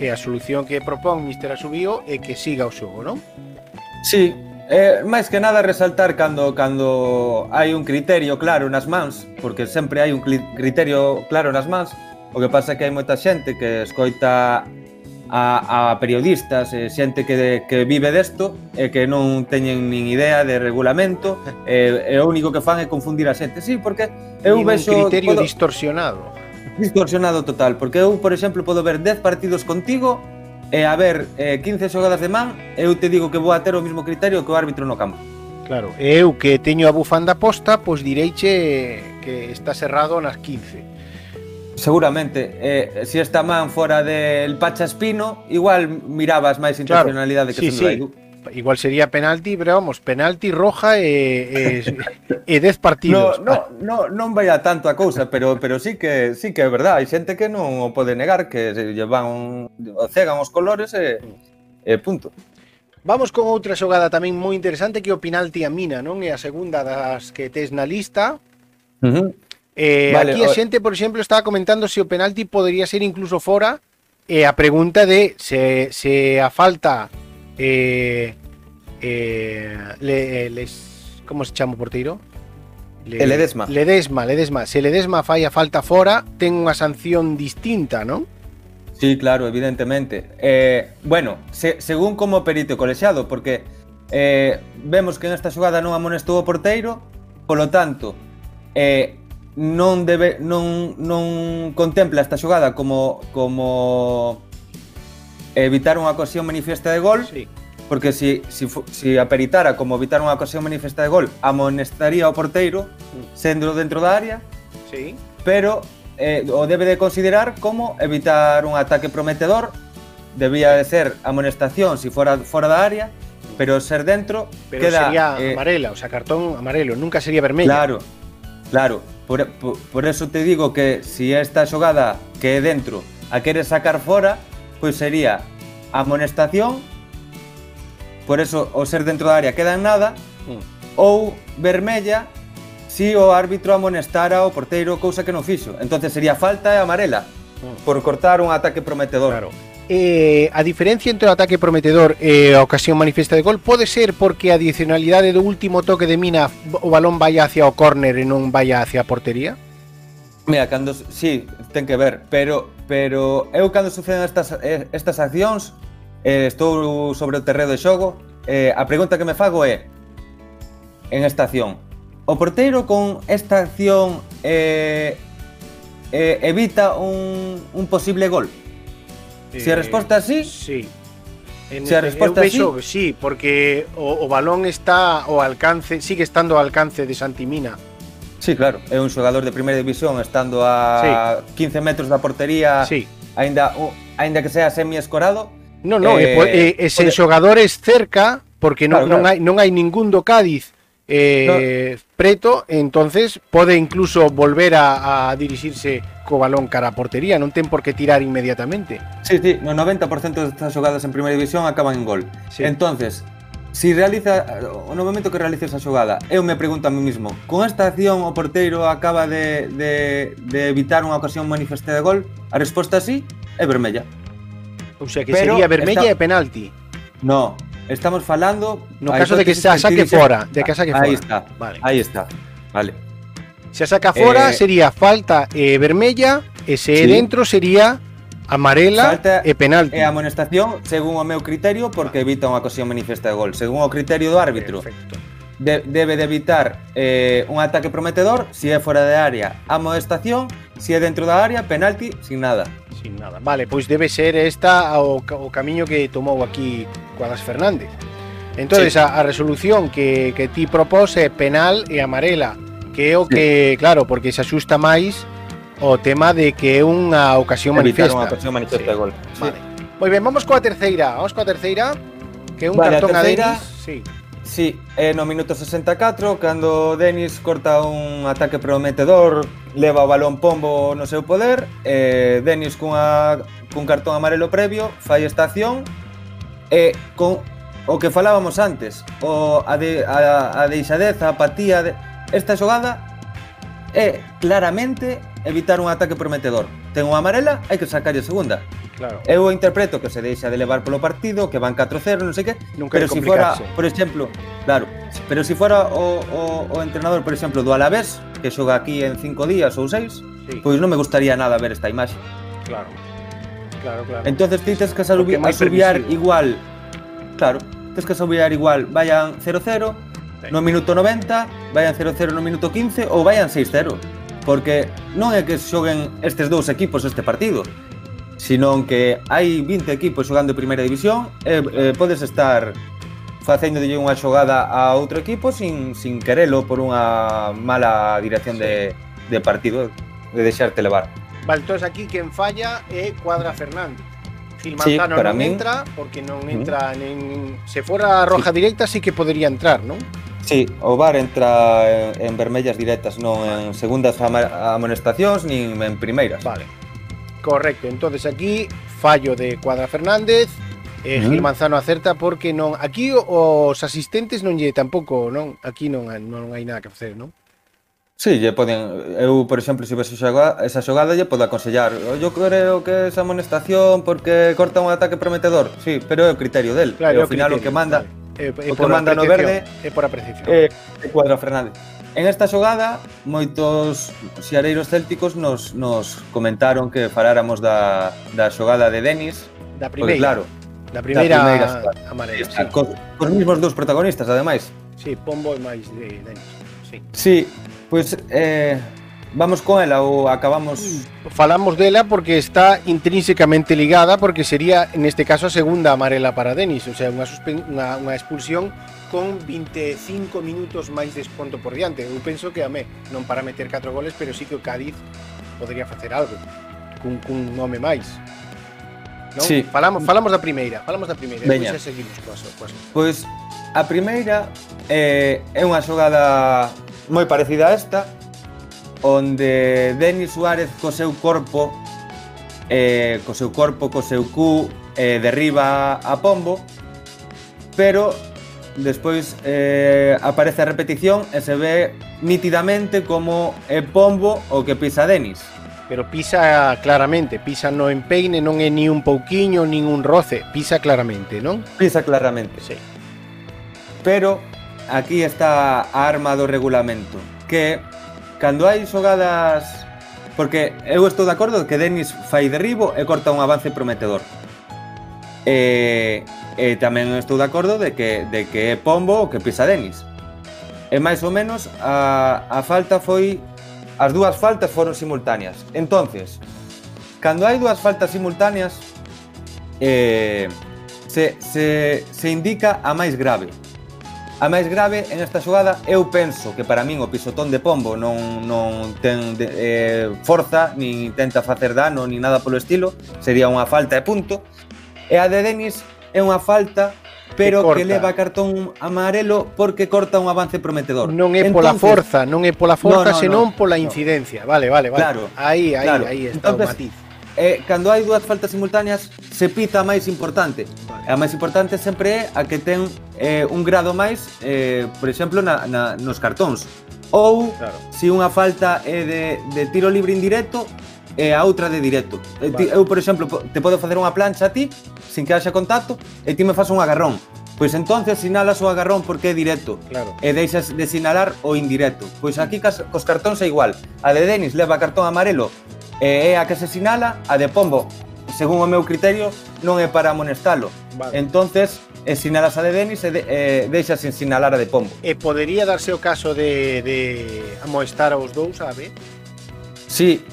e a solución que propón Mister Asubío é que siga o xogo, non? Sí, Eh, máis que nada resaltar cando cando hai un criterio claro nas mans, porque sempre hai un criterio claro nas mans, o que pasa é que hai moita xente que escoita a, a periodistas, eh, xente que, que vive desto e eh, que non teñen nin idea de regulamento eh, e eh, o único que fan é confundir a xente. Sí, porque eu nin vexo... Un criterio podo... distorsionado. Distorsionado total, porque eu, por exemplo, podo ver 10 partidos contigo e a ver eh, 15 xogadas de man, eu te digo que vou a ter o mesmo criterio que o árbitro no campo. Claro, eu que teño a bufanda posta, pois direiche que está cerrado nas 15. Seguramente, eh, se si esta man fora del Pacha Espino, igual mirabas máis intencionalidade claro, que sí, sí. Edu igual sería penalti, pero vamos, penalti roja e, e, e dez partidos. No, no, no, non vai a tanto a cousa, pero pero sí que sí que é verdade, hai xente que non o pode negar que se llevan un, cegan os colores e, e punto. Vamos con outra xogada tamén moi interesante que é o penalti a Mina, non? É a segunda das que tes na lista. Uh -huh. eh, vale, aquí a xente, por exemplo, estaba comentando se o penalti podería ser incluso fora e eh, a pregunta de se, se a falta eh, eh, le, les, como se chama o porteiro? E Ledesma. Ledesma, Ledesma. Se Ledesma fai a falta fora, ten unha sanción distinta, non? Sí, claro, evidentemente. Eh, bueno, se, según como perito colexiado, porque eh, vemos que en esta xogada non amonestou o porteiro, polo tanto, eh, non debe non, non contempla esta xogada como como evitar unha ocasión manifiesta de gol, Sí. porque si, si, si aperitara como evitar unha ocasión manifiesta de gol, amonestaría o porteiro sendo dentro da área, Sí. pero eh, o debe de considerar como evitar un ataque prometedor. Debía de ser amonestación si fuera fora da área, pero ser dentro Pero queda sería eh, amarela, o sea, cartón amarelo, nunca sería vermello. Claro, claro. Por, por, por eso te digo que si esta xogada que é dentro a queres sacar fora, pois sería amonestación, por eso o ser dentro da área queda en nada, mm. ou vermella si o árbitro amonestara o porteiro, cousa que non fixo. Entonces sería falta e amarela mm. por cortar un ataque prometedor. Claro. Eh, a diferencia entre o ataque prometedor e eh, a ocasión manifesta de gol pode ser porque a adicionalidade do último toque de mina o balón vai hacia o córner e non vai hacia a portería? Mira, cando, sí, ten que ver, pero pero eu cando suceden estas, eh, estas accións eh, estou sobre o terreo de xogo eh, a pregunta que me fago é en esta acción o porteiro con esta acción eh, eh, evita un, un posible gol? Se a eh, resposta sí, sí. En, se a resposta é sí, sí, porque o, o balón está ao alcance, sigue estando ao alcance de Santimina. Sí, claro, é un xogador de primeira división estando a 15 metros da portería, Sí. aínda aínda que sea semi escorado, No, no, Eh, eh, sen pode- xogadores cerca, porque non, Claro, non claro. hai non hai ningún do Cádiz eh, preto, entonces pode incluso volver a, a dirixirse co balón cara a portería, non ten por que tirar inmediatamente. Sí, sí, no 90% destas xogadas en primeira división acaban en gol. Sí. Entonces, si realiza o no momento que realiza esa xogada, eu me pregunto a mí mismo, con esta acción o porteiro acaba de, de, de evitar unha ocasión manifesta de gol? A resposta sí é vermella. O sea que Pero sería vermella está- e penalti. No, estamos falando No a caso de que se saque fora, de que saque Aí está. Vale. Aí está. Vale. Se a saca fora Eh, sería falta e vermella e se é Sí. dentro sería amarela Falta e penalti. E amonestación según o meu criterio porque evita unha ocasión manifesta de gol. Según o criterio do árbitro. Perfecto. De, debe de evitar eh, un ataque prometedor si é fora de área, amonestación, si é dentro da área, penalti, sin nada. Sin nada. Vale, pois debe ser esta o, o camiño que tomou aquí Cuadras Fernández. Entonces, sí. a, a resolución que, que ti propose é penal e amarela, que é o que, sí. claro, porque se asusta máis o tema de que é unha ocasión Evitar manifesta. unha ocasión manifesta sí. de gol. Sí. Vale. Moi ben, vamos coa terceira, vamos coa terceira, que é un vale, cartón a, terceira, a Denis. Sí. Sí, eh, no minuto 64, cando Denis corta un ataque prometedor, leva o balón pombo no seu poder, eh, Denis cunha, cun cartón amarelo previo, fai esta acción, e eh, con o que falábamos antes, o, a, de, a, a deixadez, a apatía, de, esta xogada é claramente evitar un ataque prometedor. Ten unha amarela, hai que sacarlle segunda. Claro. Eu interpreto que se deixa de levar polo partido, que van 4-0, non sei que, Nunca pero se si fora, por exemplo, claro, pero se si fora o, o, o entrenador, por exemplo, do Alavés, que xoga aquí en 5 días ou 6, sí. pois non me gustaría nada ver esta imaxe. Claro. Claro, claro. Entonces ti tens que alubi, asubiar igual. Claro, tens que asubiar igual, vayan 0-0 sí. no minuto 90, vayan 0-0 no minuto 15 ou vayan 6-0 porque non é que xoguen estes dous equipos este partido, senón que hai 20 equipos xogando Primeira División e eh, podes estar facéndolle unha xogada a outro equipo sin, sin querelo por unha mala dirección sí. de, de partido, de deixarte levar. Vale, entón aquí quen falla é Cuadra Fernández. Gil Manzano sí, non min... entra porque non entra mm. nen... Se fora a roja sí. directa sí que podería entrar, non? Sí, o VAR entra en, en vermellas directas, non en segundas amonestacións nin en primeiras. Vale. Correcto, entonces aquí fallo de Cuadra Fernández, eh, Gil Manzano acerta porque non aquí os asistentes non lle tampouco, non, aquí non non hai nada que facer, non? Sí, lle poden, eu, por exemplo, se ves xoga, esa xogada lle podo aconsellar. Oh, eu creo que esa amonestación porque corta un ataque prometedor. Sí, pero é o criterio del. Claro, e ao final criterio, o que manda vale e, e o por que manda no verde é por apreciación. Eh, é, é Cuadra Fernández. En esta xogada, moitos xareiros célticos nos, nos comentaron que faláramos da, da xogada de Denis. Da primeira. Claro, da primeira, da primeira a Amarela. Sí. Cos, cos mesmos dous protagonistas, ademais. Sí, Pombo e máis de Denis. Sí, sí pois pues, eh, Vamos con ela ou acabamos Falamos dela porque está intrínsecamente ligada porque sería neste caso a segunda amarela para Denis, o sea, unha unha, unha expulsión con 25 minutos máis desconto por diante. Eu penso que a me non para meter 4 goles, pero sí que o Cádiz podría facer algo cun cun nome máis. Non? Sí. Falamos falamos da primeira, falamos da primeira, pois Veña. e seguimos coas coas. Pois a primeira eh, é unha xogada moi parecida a esta, onde Denis Suárez co seu corpo eh, co seu corpo, co seu cu eh, derriba a Pombo pero despois eh, aparece a repetición e se ve nitidamente como é Pombo o que pisa Denis Pero pisa claramente, pisa no empeine, non é ni un pouquiño, nin un roce, pisa claramente, non? pisa claramente Sí. Pero aquí está a arma do regulamento Que cando hai xogadas porque eu estou de acordo que Denis fai derribo e corta un avance prometedor. E, e tamén estou de acordo de que, de que é Pombo o que pisa Denis. E máis ou menos a, a falta foi as dúas faltas foron simultáneas. Entonces, cando hai dúas faltas simultáneas eh, se, se, se indica a máis grave. A máis grave en esta xogada eu penso que para min o pisotón de Pombo non, non ten de, eh, forza, nin intenta facer dano, nin nada polo estilo, sería unha falta e punto. E a de Denis é unha falta pero que, que leva cartón amarelo porque corta un avance prometedor. Non é Entonces, pola forza, non é pola forza, no, no, senón no, pola incidencia. No. Vale, vale, vale. Claro, aí, aí, claro. aí está Entonces, o matiz eh, cando hai dúas faltas simultáneas se pita a máis importante a máis importante sempre é a que ten eh, un grado máis eh, por exemplo na, na, nos cartóns ou claro. se unha falta é de, de tiro libre indirecto e a outra de directo eh, vale. ti, eu por exemplo te podo facer unha plancha a ti sin que haxa contacto e ti me fas un agarrón Pois entonces sinalas o agarrón porque é directo claro. e deixas de sinalar o indirecto. Pois aquí cas, cos cartóns é igual. A de Denis leva cartón amarelo E é a que se sinala a de Pombo. Según o meu criterio, non é para amonestalo. Vale. Entonces, e sinalas a de Denis e de, eh, deixa sin sinalar a de Pombo. E podería darse o caso de, de amoestar aos dous a vez? Sí,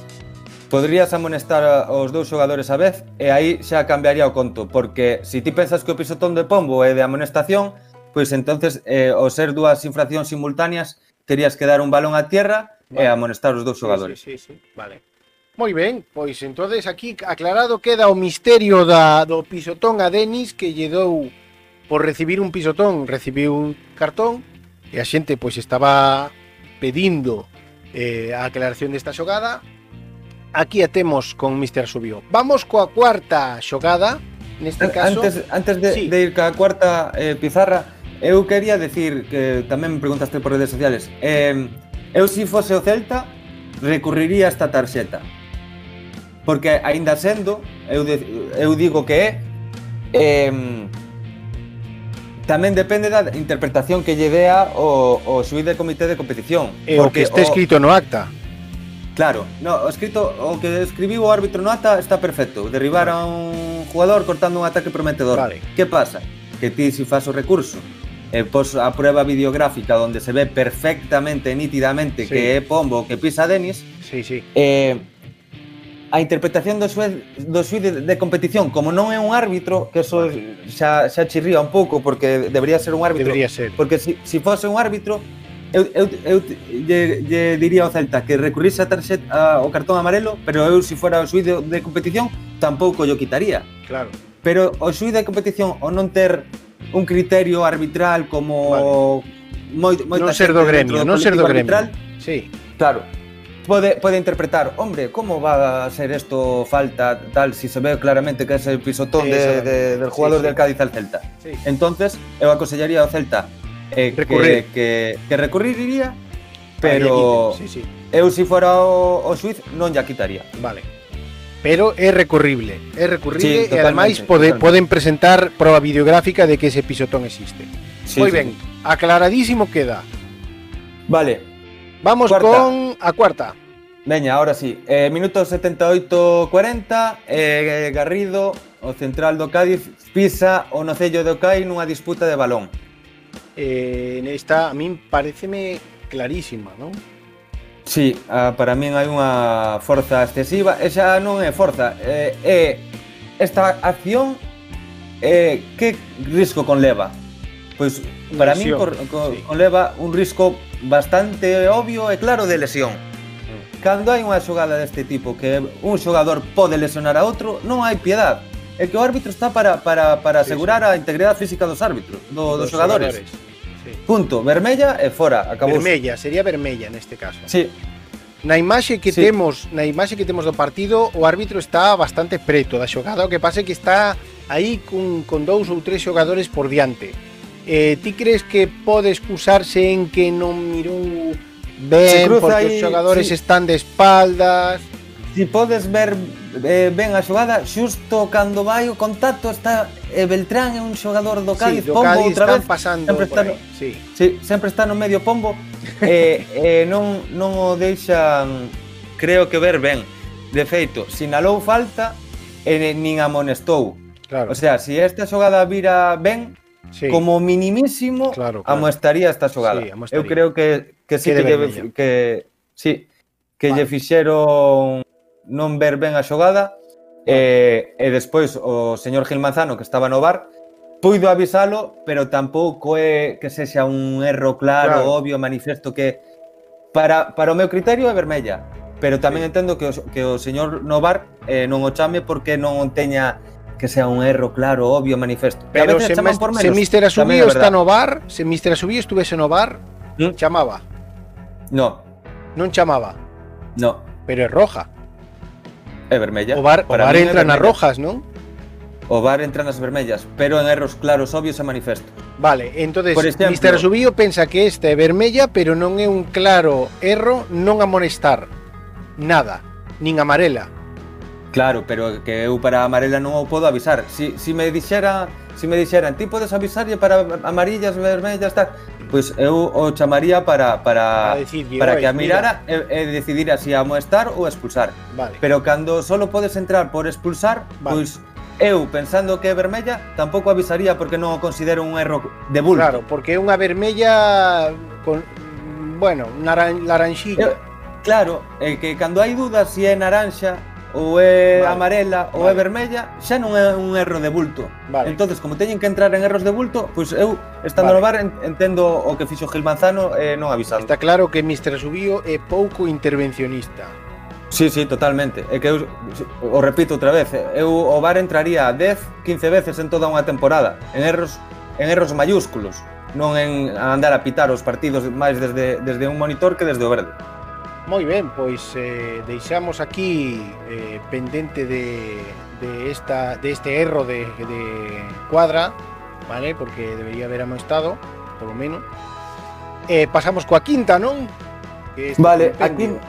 Poderías amonestar aos dous xogadores a vez e aí xa cambiaría o conto, porque se ti pensas que o pisotón de Pombo é de amonestación, pois entonces eh, ao ser dúas infraccións simultáneas terías que dar un balón a tierra vale. e amonestar os dous xogadores. Sí, sí, sí, sí. Vale. Moi ben, pois entonces aquí aclarado queda o misterio da, do pisotón a Denis que lle dou por recibir un pisotón, recibiu un cartón e a xente pois estaba pedindo eh, a aclaración desta xogada. Aquí a temos con Mr. Subió. Vamos coa cuarta xogada, neste caso. Antes, antes de, sí. de ir coa cuarta eh, pizarra, eu quería decir que tamén me preguntaste por redes sociales. Eh, eu se si fose o Celta recurriría a esta tarxeta porque aínda sendo, eu, de, eu digo que é eh, tamén depende da interpretación que lle dea o, o xuiz de comité de competición. E o que este escrito no acta. Claro, no, o escrito o que escribiu o árbitro no acta está perfecto. Derribar a un jugador cortando un ataque prometedor. Vale. Que pasa? Que ti si faz o recurso e pos a prueba videográfica onde se ve perfectamente, nitidamente sí. que é Pombo que pisa Denis. Sí, sí. Eh, a interpretación do suez do suez de, de competición, como non é un árbitro, que eso xa, xa chirría un pouco porque debería ser un árbitro. Debería ser. Porque se si, si fose un árbitro, eu, eu, eu lle, lle diría ao Celta que recurrirse a tarxet a, ao cartón amarelo, pero eu se si fora o suiz de, de competición tampouco yo quitaría. Claro. Pero o suiz de competición o non ter un criterio arbitral como vale. moi, moita non ser do gremio, non ser do gremio. Arbitral, sí. Claro, Pode, pode interpretar, hombre, ¿cómo va a ser esto falta tal si se ve claramente que es el pisotón Sí, de- del jugador Sí, sí. del Cádiz al Celta? Entonces, eu aconsellaría ao Celta eh, Recurrir. que, que, que recurriría, Pero pero sí, sí. eu se fora o, o xuiz non lla quitaría. Vale. Pero é recurrible, é recurrible Sí, pode, totalmente. poden presentar proba videográfica de que ese pisotón existe. Sí, Moi sí, ben, sí. aclaradísimo queda. Vale, Vamos cuarta. con a cuarta. Veña, ahora sí. Eh, minuto 78-40, eh, Garrido, o central do Cádiz, pisa o nocello do CAI nunha disputa de balón. Eh, esta a min pareceme clarísima, non? Sí, ah, para min hai unha forza excesiva, e xa non é forza, é, eh, é eh, esta acción eh, que risco conleva? Pois para lesión, min cor, cor, sí. leva un risco bastante obvio e claro de lesión. Mm. Cando hai unha xogada deste tipo que un xogador pode lesionar a outro, non hai piedad. É que o árbitro está para, para, para sí, asegurar sí. a integridade física dos árbitros, do, dos, dos xogadores. xogadores. Sí. Punto, vermella e fora, acabou. Vermella, sería vermella neste caso. Sí. Na imaxe que sí. temos, na imaxe que temos do partido, o árbitro está bastante preto da xogada, o que pasa é que está aí con, con dous ou tres xogadores por diante Eh, ti crees que pode excusarse en que non mirou ben porque aí, os xogadores sí. están de espaldas? Si podes ver eh, ben a xogada, xusto cando vai o contacto está eh, Beltrán é un xogador do Cádiz, sí, do Pombo Cádiz outra vez. Pasando sempre está, no, sí. sí. sempre está no medio Pombo. eh, eh, non, non o deixan creo que ver ben. De feito, sinalou falta e nin amonestou. Claro. O sea, se si esta xogada vira ben, sí. como minimísimo claro, claro. amostaría esta xogada. Sí, amoestaría. Eu creo que que sí que, lle, que, que sí, que vale. lle fixeron non ver ben a xogada vale. e, e despois o señor Gil Manzano que estaba no bar puido avisalo, pero tampouco é que sexa un erro claro, claro. obvio, manifesto que para para o meu criterio é vermella, pero tamén sí. entendo que o, que o señor Novar eh, non o chame porque non teña que sea un erro claro, obvio, manifesto. Pero se, por se menos, Mister tamén é Asubío está verdad. no bar, se Mister Asubío estuvese no bar, ¿Mm? chamaba, No, non chamaba, no, pero é roja. é vermella. O bar, o bar entra nas rojas, non? O VAR entra nas vermellas, pero en erros claros, obvios e manifesto. Vale, entonces Por exemplo- Mr. Asubío pensa que esta é vermella, pero non é un claro erro non amonestar. Nada, nin amarela. Claro, pero que eu para amarela non o podo avisar. Si, si me dixera, si me dixeran, ti podes avisarlle para amarillas, vermellas, tal, pois eu o chamaría para para para, decirlle, para que a mirara e, e decidira se si amoestar ou expulsar. Vale. Pero cando solo podes entrar por expulsar, vale. pois eu pensando que é vermella, tampouco avisaría porque non o considero un erro de bulto. Claro, porque é unha vermella con bueno, naran, laranxilla. Eu, claro, é que cando hai dúdas se si é naranxa ou é vale. amarela vale. ou é vermella, xa non é un erro de bulto. Vale. Entonces, como teñen que entrar en erros de bulto, pois eu estando vale. no bar entendo o que fixo Gil Manzano e eh, non avisando. Está claro que Mr. Subío é pouco intervencionista. Sí, sí, totalmente. É que eu o repito outra vez, eu o bar entraría 10, 15 veces en toda unha temporada, en erros en erros mayúsculos, non en andar a pitar os partidos máis desde desde un monitor que desde o verde. Moi ben, pois eh, deixamos aquí eh, pendente de, de, esta, de este erro de, de cuadra, vale? Porque debería haber amoestado, polo menos. Eh, pasamos coa quinta, non? Que Vale, a quinta,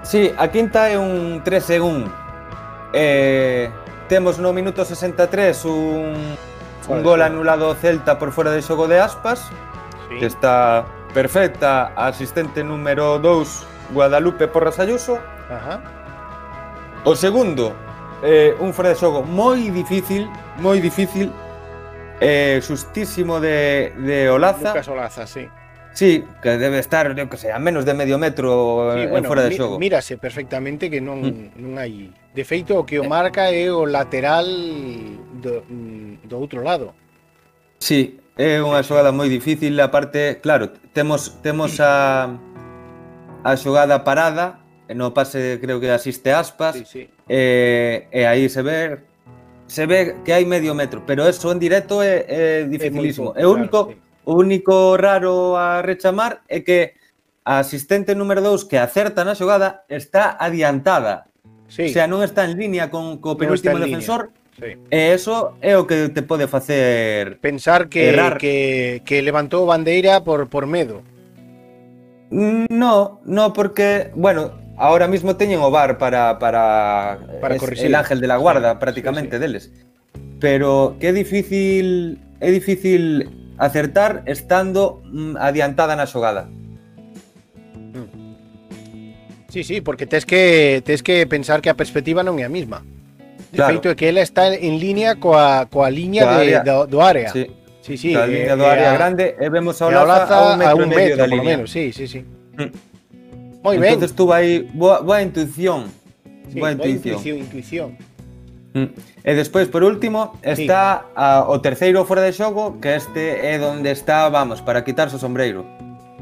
sí, a quinta é un 3 en 1. Eh, temos no minuto 63 un, gol anulado Celta por fora de xogo de Aspas, Sí. que está perfecta a asistente número 2 Guadalupe Porras Ayuso. Ajá. O segundo, eh, un fora de xogo moi difícil, moi difícil, eh, sustísimo de, de Olaza. Lucas Olaza, sí. Sí, que debe estar, eu que sei, a menos de medio metro sí, eh, en bueno, fora de xogo. Mírase perfectamente que non, mm. non hai... De feito, o que o marca é o lateral do, mm, do outro lado. Sí, é unha xogada moi difícil, a parte, claro, temos temos a a xogada parada, no pase creo que asiste aspas, sí, sí. e, e aí se ve se ve que hai medio metro, pero eso en directo é, é dificilísimo. É, único, claro, sí. o único raro a rechamar é que a asistente número 2 que acerta na xogada está adiantada. Sí. O sea, non está en línea con co penúltimo no defensor, línea. Sí. E eso é o que te pode facer pensar que errar. que que levantou bandeira por por medo. No, no, porque, bueno, ahora mismo teñen o VAR para, para, para es, el ángel de la guarda sí, prácticamente sí, sí. deles. Pero que é difícil é difícil acertar estando mm, adiantada na xogada. Mm. Sí, sí, porque tes que tes que pensar que a perspectiva non é a mesma. De claro. feito é que ela está en línea coa, coa liña coa de, área. do, do área. Sí. Sí, sí. Está vindo do área a, grande e vemos a Laza a un metro, a un metro, metro da línea. Menos, sí, sí, sí. Mm. Moi ben. Entonces tuvo aí boa, boa intuición. Sí, boa intuición. Boa intuición, intuición. Mm. E despois, por último, está sí. a, o terceiro fora de xogo, que este é onde está, vamos, para quitarse o sombreiro.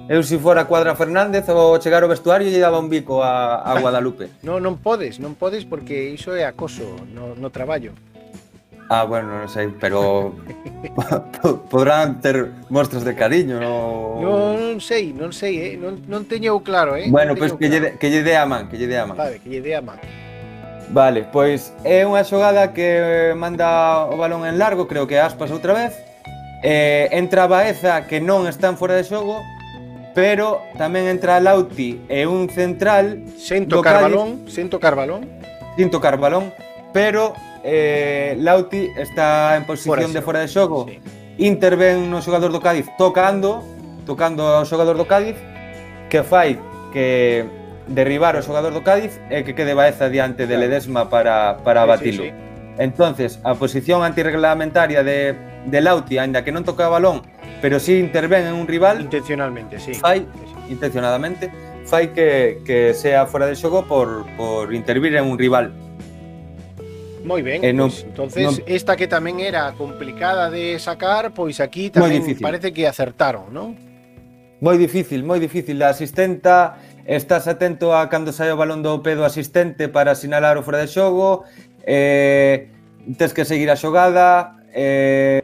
Eu se fora Cuadra Fernández ou chegar ao vestuario lle daba un bico a, a Guadalupe. no, non podes, non podes porque iso é acoso no, no traballo. Ah, bueno, non sei, pero podrán ter mostras de cariño, no... no non sei, non sei, eh? non, non teño claro, eh? Bueno, pois pues que, claro. que lle dé a man, que lle dé a man. Vale, que lle dé a man. Vale, pois é unha xogada que eh, manda o balón en largo, creo que aspas outra vez. Eh, entra Baeza, que non está en fora de xogo, pero tamén entra Lauti e un central... Sen tocar balón, sen tocar balón. Sin tocar balón, pero eh, Lauti está en posición de fora de xogo. Sí. Interven no xogador do Cádiz tocando, tocando ao xogador do Cádiz, que fai que derribar o xogador do Cádiz e que quede Baeza diante de Ledesma para, para batilo. Sí, sí, sí. Entonces, a posición antirreglamentaria de, de Lauti, ainda que non toca balón, pero si sí intervén en un rival... Intencionalmente, sí. Fai, intencionadamente, fai que, que sea fora de xogo por, por intervir en un rival. Moi ben, eh, non, pois, entonces non... esta que tamén era complicada de sacar, pois aquí tamén parece que acertaron, non? Moi difícil, moi difícil. A asistenta, estás atento a cando sai o balón do pé do asistente para sinalar o fora de xogo, eh, tes que seguir a xogada, eh,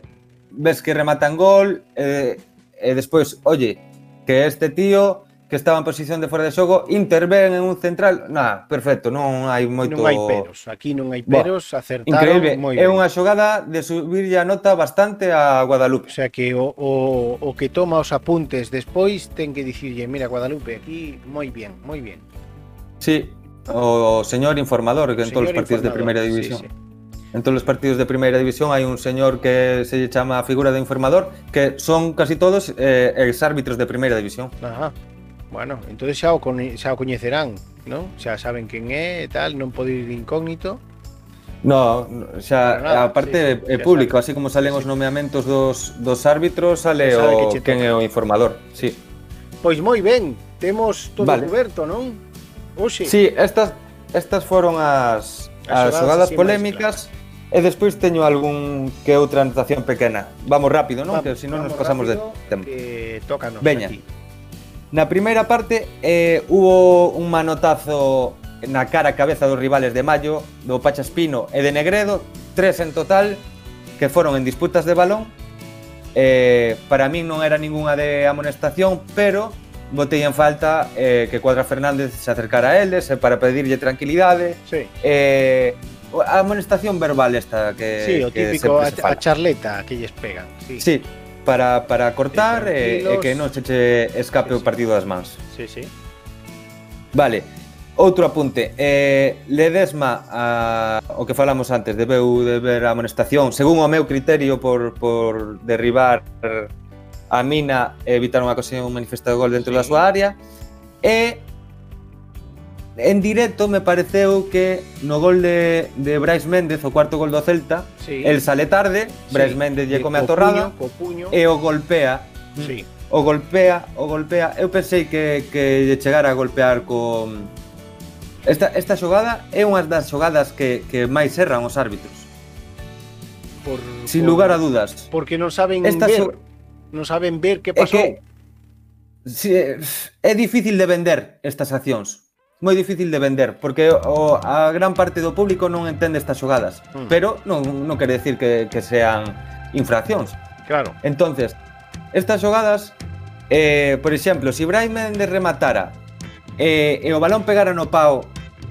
ves que rematan gol, eh, e despois, oye, que este tío que estaba en posición de fora de xogo, interven en un central, nada, perfecto, non hai moito... Non hai peros, aquí non hai peros, Boa, acertaron increíble. moi ben. É unha xogada de subir a nota bastante a Guadalupe. O sea que o, o, o que toma os apuntes despois ten que dicirlle, mira Guadalupe, aquí moi bien, moi bien. Sí, o señor informador, que en todos os partidos de primeira división. Sí, sí. En todos os partidos de primeira división hai un señor que se lle chama a figura de informador que son casi todos eh, ex árbitros de primeira división. Ajá. Bueno, entonces xa o, con, xa o coñecerán, non? Xa saben quen é e tal, non pode ir incógnito. No, xa, nada, aparte sí, sí, é público, sabe. así como salen sí, sí. os nomeamentos dos, dos árbitros, sale o que quen é o informador, sí. Pois moi ben, temos todo vale. coberto, non? Oxe. Sí, estas estas foron as as, as xogadas polémicas. Claro. E despois teño algún que outra anotación pequena. Vamos rápido, non? Vamos, que se non nos pasamos rápido, de tempo. Que tócanos Veña. Aquí. Na primeira parte eh, hubo un manotazo na cara a cabeza dos rivales de Mayo, do Pachaspino e de Negredo, tres en total, que foron en disputas de balón. Eh, para min non era ningunha de amonestación, pero botei en falta eh, que Cuadra Fernández se acercara a eles eh, para pedirlle tranquilidade. Sí. Eh, a amonestación verbal esta que Sí, o que típico se, a, se a charleta que lles pegan. Sí. sí, para, para cortar e, e eh, eh, que non se che escape sí, sí. o partido das mans. Sí, sí. Vale. Outro apunte. Eh, Ledesma, a, o que falamos antes, debeu de ver a amonestación, según o meu criterio por, por derribar a mina e evitar unha ocasión un manifestado gol dentro sí. da súa área. E En directo me pareceu que no gol de, de Brais Méndez, o cuarto gol do Celta, sí. el sale tarde, Brais sí. Méndez lle come a torrada co puño, co puño. e o golpea. Sí. O golpea, o golpea. Eu pensei que, que lle chegara a golpear con... Esta, esta xogada é unha das xogadas que, que máis erran os árbitros. Por, Sin por, lugar a dudas. Porque non saben esta ver, so... non saben ver que pasou. É, que, si, eh, é difícil de vender estas accións moi difícil de vender porque o, a gran parte do público non entende estas xogadas, mm. pero non non quere decir que que sean infraccións. Claro. Entonces, estas xogadas eh, por exemplo, se si Brais Méndez rematara eh, e o balón pegara no pau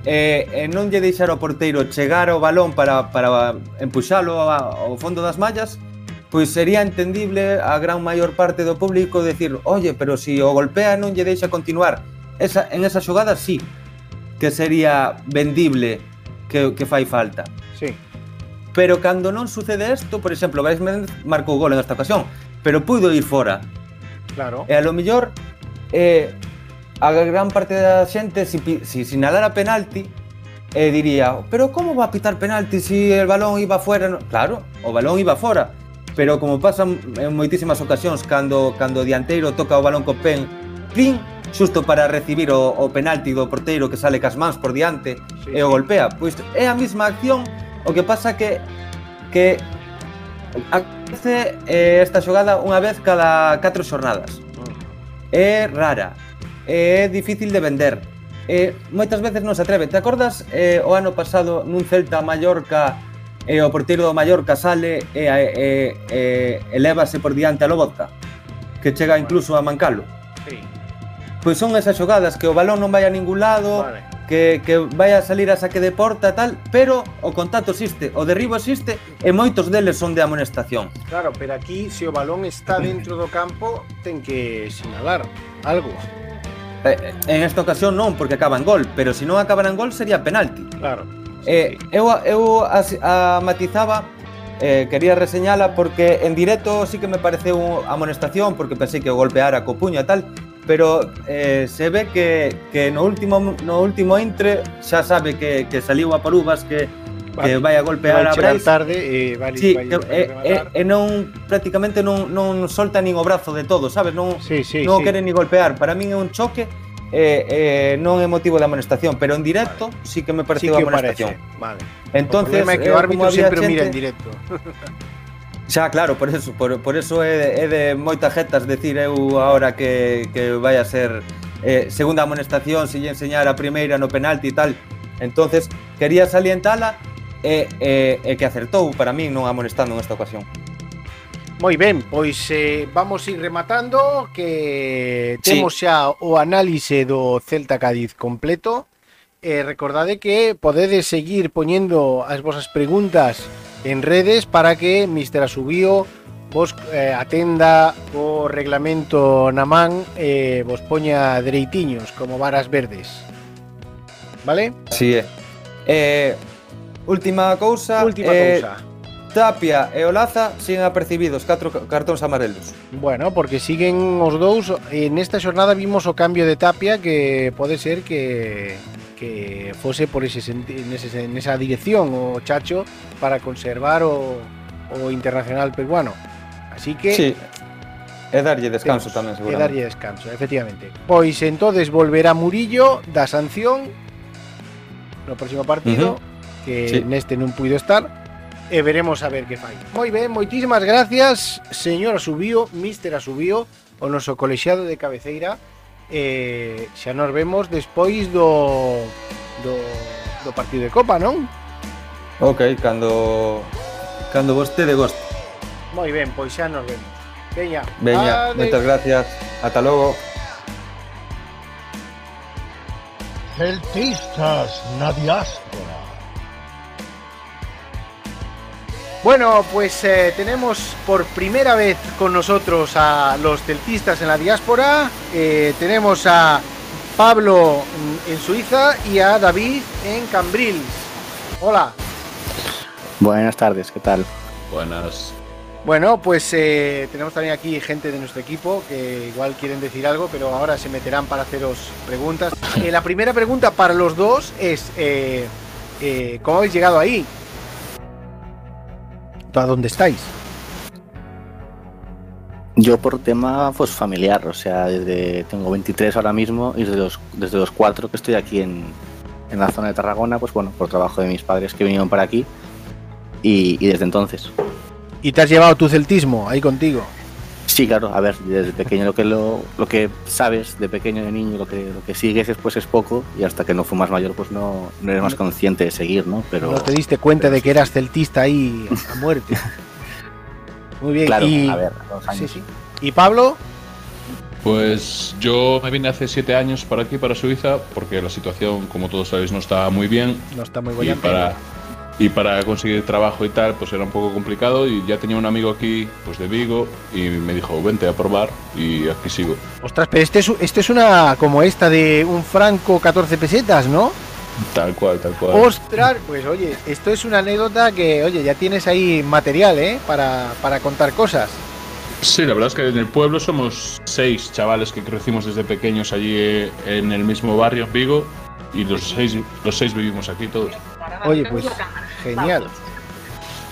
eh, e non lle deixar o porteiro chegar ao balón para, para empuxalo ao fondo das mallas, pois sería entendible a gran maior parte do público decir, oye, pero se si o golpea non lle deixa continuar, esa, en esa xogada sí que sería vendible que, que fai falta. Sí. Pero cando non sucede isto, por exemplo, Brais Méndez marcou gol en esta ocasión, pero puido ir fora. Claro. E a lo mellor eh, a gran parte da xente si, si sinalara penalti eh, diría, pero como va a pitar penalti se si el balón iba fora? No? Claro, o balón iba fora, pero como pasa en moitísimas ocasións cando cando o dianteiro toca o balón co pen, pin, xusto para recibir o, o penalti do porteiro que sale cas mans por diante sí. e o golpea. Pois é a mesma acción, o que pasa que que acontece eh, esta xogada unha vez cada 4 xornadas. Mm. É rara, é difícil de vender, eh, moitas veces non se atreve. Te acordas eh, o ano pasado nun Celta Mallorca eh, o porteiro do Mallorca sale e eh, eh, eh, elévase por diante a Lobotka, que chega incluso a mancalo pois son esas xogadas que o balón non vai a ningún lado, vale. que, que vai a salir a saque de porta tal, pero o contacto existe, o derribo existe e moitos deles son de amonestación. Claro, pero aquí se o balón está dentro do campo ten que sinalar algo. Eh, eh, en esta ocasión non, porque acaba en gol, pero se non acabara en gol sería penalti. Claro. Sí, eh, sí. Eu, eu as, a, matizaba eh, quería reseñala porque en directo sí que me pareceu amonestación porque pensei que o golpeara co puño e tal, pero eh, se ve que, que no último no último intre xa sabe que, que saliu a por uvas que, que vai a golpear a vai chegar Brais tarde e vale, Sí, vai, que, vai e, e, e non prácticamente non, non solta nin o brazo de todo, sabes? Non, Sí, sí, non sí. quere ni golpear. Para min é un choque e, e non é motivo de amonestación, pero en directo sí que me Sí pareceu que o amonestación. parece. Vale. Entonces, o problema é que eh, o como árbitro sempre o mira en directo. Xa, claro, por eso, por, por eso é, é de moitas jetas decir eu agora que, que vai a ser eh, segunda amonestación, se lle enseñar a primeira no penalti e tal. Entonces, quería salientala e, e, e que acertou para min non amonestando nesta ocasión. Moi ben, pois eh, vamos ir rematando que temos sí. xa o análise do Celta Cádiz completo. E recordade que podedes seguir poñendo as vosas preguntas en redes para que Mr. Asubío vos eh, atenda o reglamento na man e eh, vos poña dereitiños como varas verdes. Vale? Si sí, é. Eh, última cousa, última eh, cousa. Tapia e Olaza siguen apercibidos catro cartóns amarelos. Bueno, porque siguen os dous, en esta xornada vimos o cambio de Tapia que pode ser que Que fose por ese senti nese, nesa dirección O Chacho Para conservar o, o internacional peruano Así que Sí. E darlle descanso temos tamén, seguramente. darlle descanso, efectivamente Pois entonces volverá Murillo Da sanción No próximo partido Que Sí. neste non puido estar E veremos a ver que fai Moi ben, moitísimas gracias Señor Asubío, Mister Asubío O noso colexiado de cabeceira eh, xa nos vemos despois do, do, do partido de Copa, non? Ok, cando cando vostede goste. Moi ben, pois xa nos vemos. Veña. Veña, moitas gracias. Ata logo. Celtistas na diáspora. Bueno, pues eh, tenemos por primera vez con nosotros a los celtistas en la diáspora. Eh, tenemos a Pablo en Suiza y a David en Cambrils. Hola. Buenas tardes, ¿qué tal? Buenas. Bueno, pues eh, tenemos también aquí gente de nuestro equipo que igual quieren decir algo, pero ahora se meterán para haceros preguntas. Eh, la primera pregunta para los dos es, eh, eh, ¿cómo habéis llegado ahí? ¿A dónde estáis? Yo por tema pues familiar, o sea, desde tengo 23 ahora mismo y desde los, desde los 4 que estoy aquí en, en la zona de Tarragona, pues bueno, por trabajo de mis padres que vinieron para aquí y, y desde entonces. ¿Y te has llevado tu celtismo ahí contigo? Sí, claro, a ver, desde pequeño lo que lo, lo que sabes, de pequeño de niño, lo que, lo que sigues después es poco y hasta que no fumas mayor pues no, no eres más consciente de seguir, ¿no? Pero No te diste cuenta de que eras celtista ahí a muerte. Muy bien. claro, y, a ver, dos sí, años. sí. ¿Y Pablo? Pues yo me vine hace siete años para aquí, para Suiza, porque la situación, como todos sabéis, no estaba muy bien. No está muy Y bollante. para, y para conseguir trabajo y tal, pues era un poco complicado. Y ya tenía un amigo aquí, pues de Vigo, y me dijo, vente a probar, y aquí sigo. Ostras, pero este es, este es una como esta de un franco 14 pesetas, ¿no? Tal cual, tal cual. Ostras, pues oye, esto es una anécdota que, oye, ya tienes ahí material, ¿eh? Para, para contar cosas. Sí, la verdad es que en el pueblo somos seis chavales que crecimos desde pequeños allí eh, en el mismo barrio, en Vigo, y los seis, los seis vivimos aquí todos. Oye, pues genial.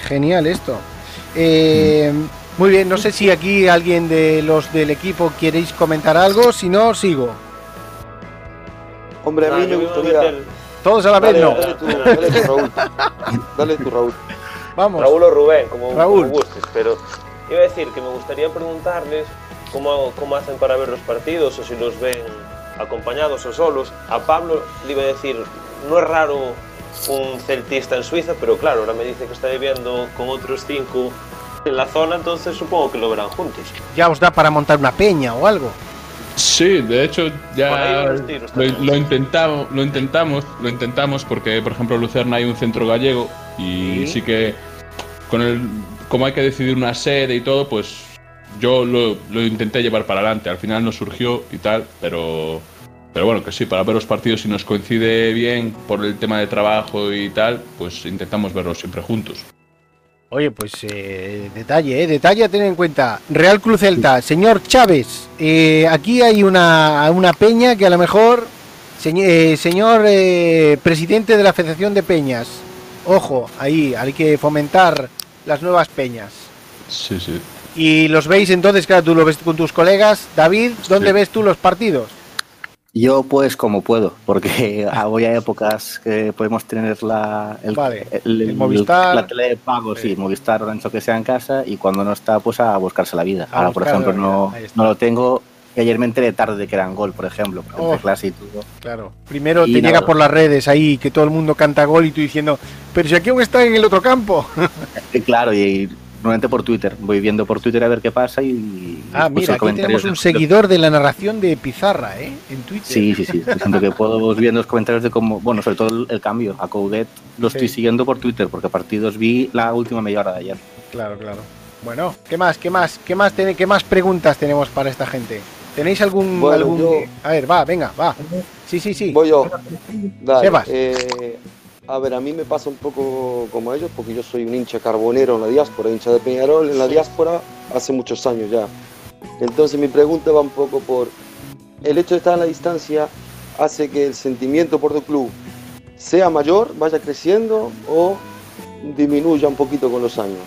Genial esto. Eh, muy bien, no sé si aquí alguien de los del equipo queréis comentar algo, si no, sigo. Hombre, a mí me gustaría. meter- Todos a la vez, Dale, no. dale tú, dale tú, Raúl. Dale tú, Raúl. Vamos. Raúl o Rubén, como, Raúl. como gustes, pero iba a decir que me gustaría preguntarles cómo, cómo hacen para ver los partidos o si los ven acompañados o solos. A Pablo le iba a decir, no es raro un celtista en Suiza, pero claro, ahora me dice que está viviendo con otros cinco en la zona, entonces supongo que lo verán juntos. Ya os da para montar una peña o algo. Sí, de hecho ya tiros lo, lo intentamos, lo intentamos, lo intentamos porque por ejemplo en Lucerna hay un centro gallego y Sí. sí, que con el como hay que decidir una sede y todo, pues yo lo, lo intenté llevar para adelante. Al final no surgió y tal, pero pero bueno que sí para ver los partidos si nos coincide bien por el tema de trabajo y tal, pues intentamos verlos siempre juntos. Oye, pues eh, detalle, eh, detalle a tener en cuenta. Real Cruz Celta, señor Chávez, eh, aquí hay una, una peña que a lo mejor, eh, señor eh, presidente de la Federación de Peñas, ojo, ahí hay que fomentar las nuevas peñas. Sí, sí. Y los veis entonces, claro, tú lo ves con tus colegas. David, ¿dónde Sí. ves tú los partidos? Yo pues como puedo, porque voy a épocas que podemos tener la, el, Vale, el Movistar. la tele de pago, sí, Movistar o Ancho que sea en casa y cuando no está pues a buscarse la vida. A Ahora por ejemplo no, no lo tengo y ayer me enteré tarde de que eran gol, por ejemplo, Oh. clase y todo. Claro. Primero Y te llega por las redes ahí que todo el mundo canta gol y tú diciendo, pero si aquí aún está en el otro campo. Y claro, y normalmente por Twitter, voy viendo por Twitter a ver qué pasa y... Ah, mira, aquí tenemos de- un seguidor de la narración de Pizarra, ¿eh? En Twitter. Sí, sí, sí. Siento que puedo ir viendo los comentarios de cómo, bueno, sobre todo el, cambio. A Coudet lo estoy Sí. siguiendo por Twitter porque partidos vi la última media hora de ayer. Claro, claro. Bueno, ¿qué más? ¿Qué más? ¿Qué más, tiene- qué más preguntas tenemos para esta gente? ¿Tenéis algún, Bueno, algún... yo- A ver, va, venga, va. Sí, sí, sí. Voy yo. Dale, Sebas. eh, a ver, a mí me pasa un poco como a ellos, porque yo soy un hincha carbonero en la diáspora, hincha de Peñarol en la diáspora hace muchos años ya. Entonces mi pregunta va un poco por el hecho de estar a la distancia hace que el sentimiento por tu club sea mayor, vaya creciendo o disminuya un poquito con los años.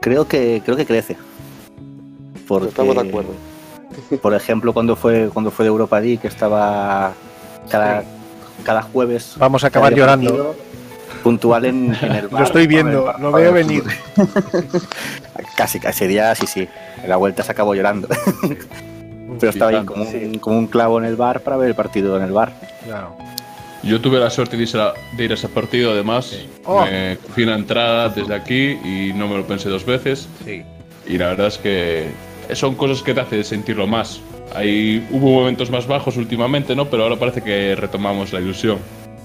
Creo que, creo que crece. Porque, Estamos de acuerdo. Por ejemplo, cuando fue, cuando fue de Europa League, que estaba cada, cada jueves. Vamos a acabar llorando. partido Puntual en, en el bar. Lo estoy viendo, ver- lo veo venir. Casi, casi día, sí, sí. En la vuelta se acabó llorando. Pero estaba ahí como un, como un clavo en el bar para ver el partido en el bar. Claro. Yo tuve la suerte de ir a, de ir a ese partido, además. Oh. Me fui una entrada desde aquí y no me lo pensé dos veces. Sí. Y la verdad es que son cosas que te hacen sentirlo más. Ahí hubo momentos más bajos últimamente, ¿no? Pero ahora parece que retomamos la ilusión.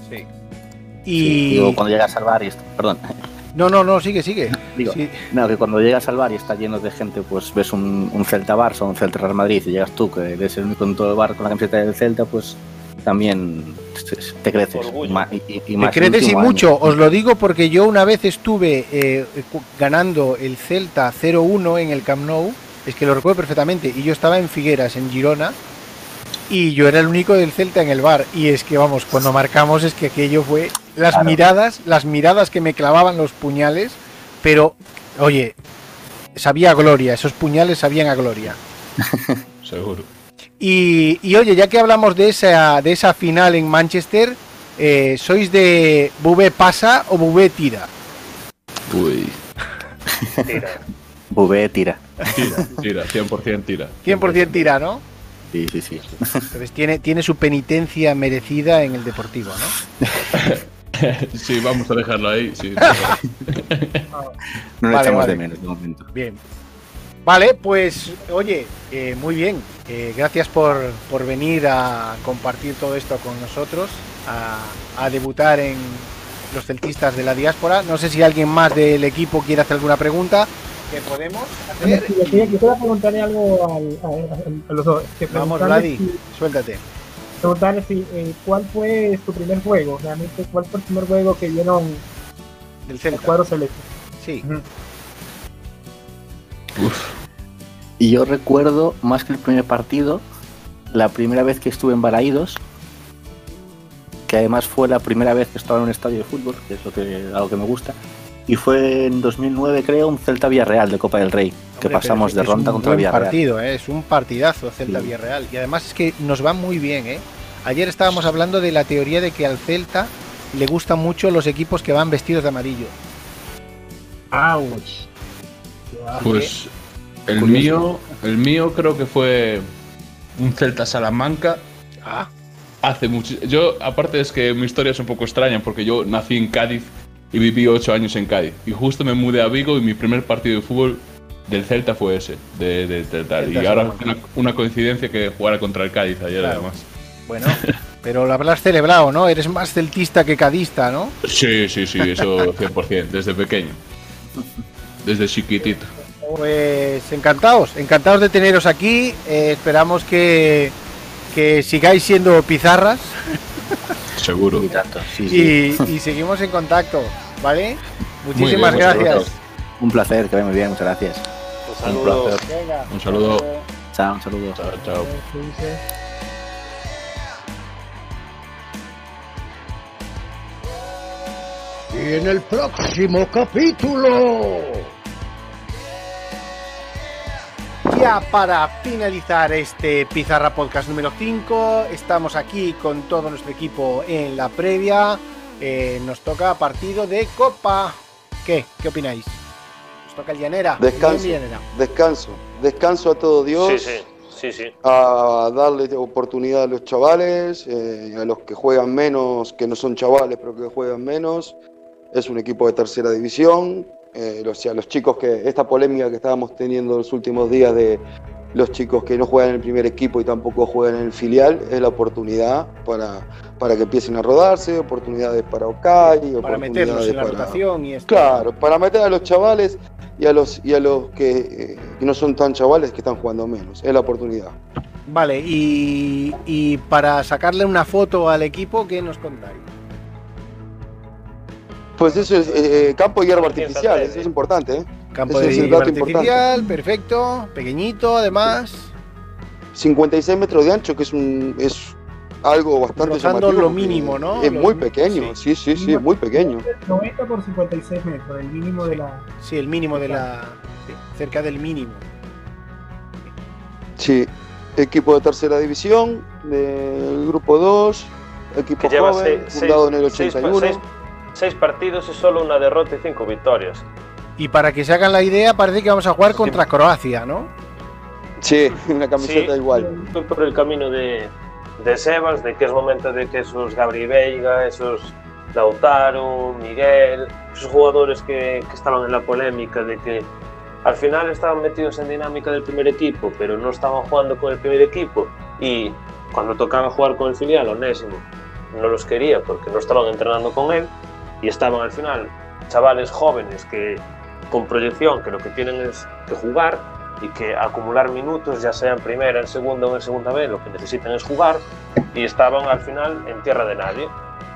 Sí. Sí, Y... digo, cuando llegas al bar y está, perdón, No, no, no, sigue, sigue. digo, Sí. no, que cuando llegas al bar y está lleno de gente, pues ves un, un Celta Barça o un Celta Real Madrid y llegas tú, que eres el único en todo el bar con la camiseta del Celta, pues también te- creces. Y, Te creces y año. mucho, os lo digo porque yo una vez estuve eh, ganando el Celta 0-1 en el Camp Nou, es que lo recuerdo perfectamente, y yo estaba en Figueras, en Girona, y yo era el único del Celta en el bar, y es que vamos, cuando marcamos es que aquello fue las Claro. miradas, las miradas que me clavaban los puñales, pero oye, sabía a gloria, esos puñales sabían a gloria. Seguro. Y, y, oye, ya que hablamos de esa, de esa final en Manchester, eh, ¿sois de Bubé pasa o Bubé tira? Uy. Tira. V tira. Tira, tira, 100% tira. 100% tira, ¿no? Sí, sí, sí. Entonces tiene, tiene su penitencia merecida en el Deportivo, ¿no? Sí, vamos a dejarlo ahí. sí. No le Vale, echamos vale. de menos de momento. Bien. Vale, pues oye, eh, muy bien. Eh, gracias por, por venir a compartir todo esto con nosotros, a, a debutar en los celtistas de la diáspora. No sé si alguien más del equipo quiere hacer alguna pregunta que podemos hacer. Yo quisiera preguntarle algo al- a, a- a los dos. Que Vamos, Vladi, si- suéltate. preguntarle si, eh, cuál fue su primer juego, realmente cuál fue el primer juego que vieron Del el Celta. cuadro celeste. Sí. Ujú. Y yo recuerdo, más que el primer partido, la primera vez que estuve en Balaídos, que además fue la primera vez que estaba en un estadio de fútbol, que es lo que, algo que me gusta. Y fue en 2009, creo, un Celta Villarreal de Copa del Rey, que Hombre, pasamos de ronda contra buen Villarreal. partido, ¿eh? es un partidazo Celta Sí. Villarreal. Y además es que nos va muy bien, ¿eh? Ayer estábamos hablando de la teoría de que al Celta le gustan mucho los equipos que van vestidos de amarillo. Ouch. Pues el Curioso. mío, el mío creo que fue un Celta Salamanca. Ah, Hace mucho. Yo, aparte es que mi historia es un poco extraña porque yo nací en Cádiz y viví ocho años en Cádiz. Y justo me mudé a Vigo y mi primer partido de fútbol del Celta fue ese, de, de Celta. Celta Y ahora una, una coincidencia que jugara contra el Cádiz ayer Claro. además. bueno, pero lo habrás celebrado, ¿no? Eres más celtista que cadista, ¿no? Sí, sí, sí, eso 100%, desde pequeño. Desde chiquitito. Pues encantados, encantados de teneros aquí. Eh, esperamos que, que sigáis siendo pizarras Seguro. Y tanto, sí, sí. y, y seguimos en contacto, ¿vale? Muchísimas bien, gracias. Un placer, que vaya muy bien, muchas gracias. Un placer. Venga, Un saludo. Chao, un saludo. Chao, chao. Y en el próximo capítulo. Ya para finalizar este Pizarra Podcast número 5, estamos aquí con todo nuestro equipo en la previa. Eh, nos toca partido de Copa. ¿Qué? ¿Qué opináis? Nos toca el Llanera. Descanso. Llanera. Descanso. Descanso a todo Dios. Sí, sí, sí, sí. a darle oportunidad a los chavales, eh, a los que juegan menos, que no son chavales, pero que juegan menos. Es un equipo de tercera división. Eh, o sea, los chicos que, esta polémica que estábamos teniendo los últimos días de los chicos que no juegan en el primer equipo y tampoco juegan en el filial, es la oportunidad para, para que empiecen a rodarse, oportunidades para Okai, Para meterlos en la para, rotación y esto. Claro, para meter a los chavales y a los, y a los que, eh, que no son tan chavales que están jugando menos. Es la oportunidad. Vale, y, y para sacarle una foto al equipo, ¿qué nos contáis? Pues eso es eh, campo y hierba artificial, eso ¿eh? es importante. ¿eh? Campo Ese de hierba artificial, perfecto, pequeñito además, 56 metros de ancho, que es un es algo bastante llamativo lo mínimo, ¿no? Es Lo- muy pequeño, sí, sí, sí, es muy pequeño. 90 por 56 metros, el mínimo de la. sí, el mínimo de la... sí, cerca del mínimo. Sí, equipo de tercera división, del grupo 2, equipo Que lleva joven, seis, fundado en el seis- 81. seis- seis partidos y solo una derrota y cinco victorias. Y para que se hagan la idea, parece que vamos a jugar contra Croacia, ¿no? Sí, una camiseta Sí. igual. Fui por el camino de, de Sebas, de que es momento de que esos Gabri Veiga, esos Lautaro, Miguel, esos jugadores que, que estaban en la polémica de que al final estaban metidos en dinámica del primer equipo, pero no estaban jugando con el primer equipo y cuando tocaba jugar con el filial, Onésimo, no los quería porque no estaban entrenando con él y estaban al final chavales jóvenes que con proyección que lo que tienen es que jugar y que acumular minutos, ya sea en primera, en segunda o en segunda vez, lo que necesitan es jugar y estaban al final en tierra de nadie,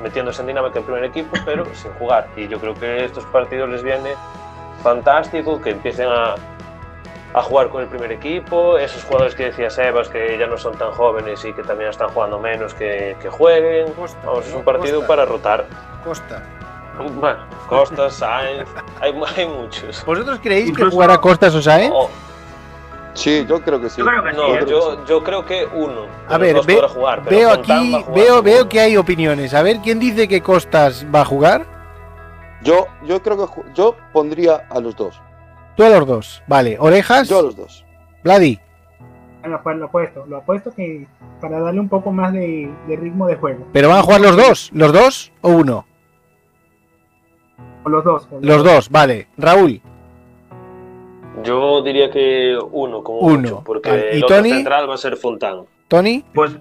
metiéndose en dinámica en primer equipo, pero sin jugar. Y yo creo que estos partidos les viene fantástico, que empiecen a, a jugar con el primer equipo, esos jugadores que decía Sebas, que ya no son tan jóvenes y que también están jugando menos, que, que jueguen. Costa, Vamos, es un partido Costa. para rotar. Costa. Bueno, Costa, Sainz, hay, hay muchos. ¿Vosotros creéis que jugará Costas o Sainz? Oh, Sí, yo creo que sí. Yo creo que no, yo, yo creo que uno. A ver, ve- jugar, pero veo aquí, jugar veo, que hay opiniones. A ver, ¿quién dice que Costas va a jugar? Yo, yo creo que yo pondría a los dos. Tú a los dos. Vale. ¿Orejas? Yo a los dos. Vladi. Bueno, pues lo apuesto, lo apuesto que para darle un poco más de, de ritmo de juego. ¿Pero van a jugar los dos? ¿Los dos o uno? O los dos. Los dos, vale. Raúl. Yo diría que uno, como Uno, mucho, porque vale. ¿Y el otro Tony? central va a ser Fontán. ¿Tony? Pues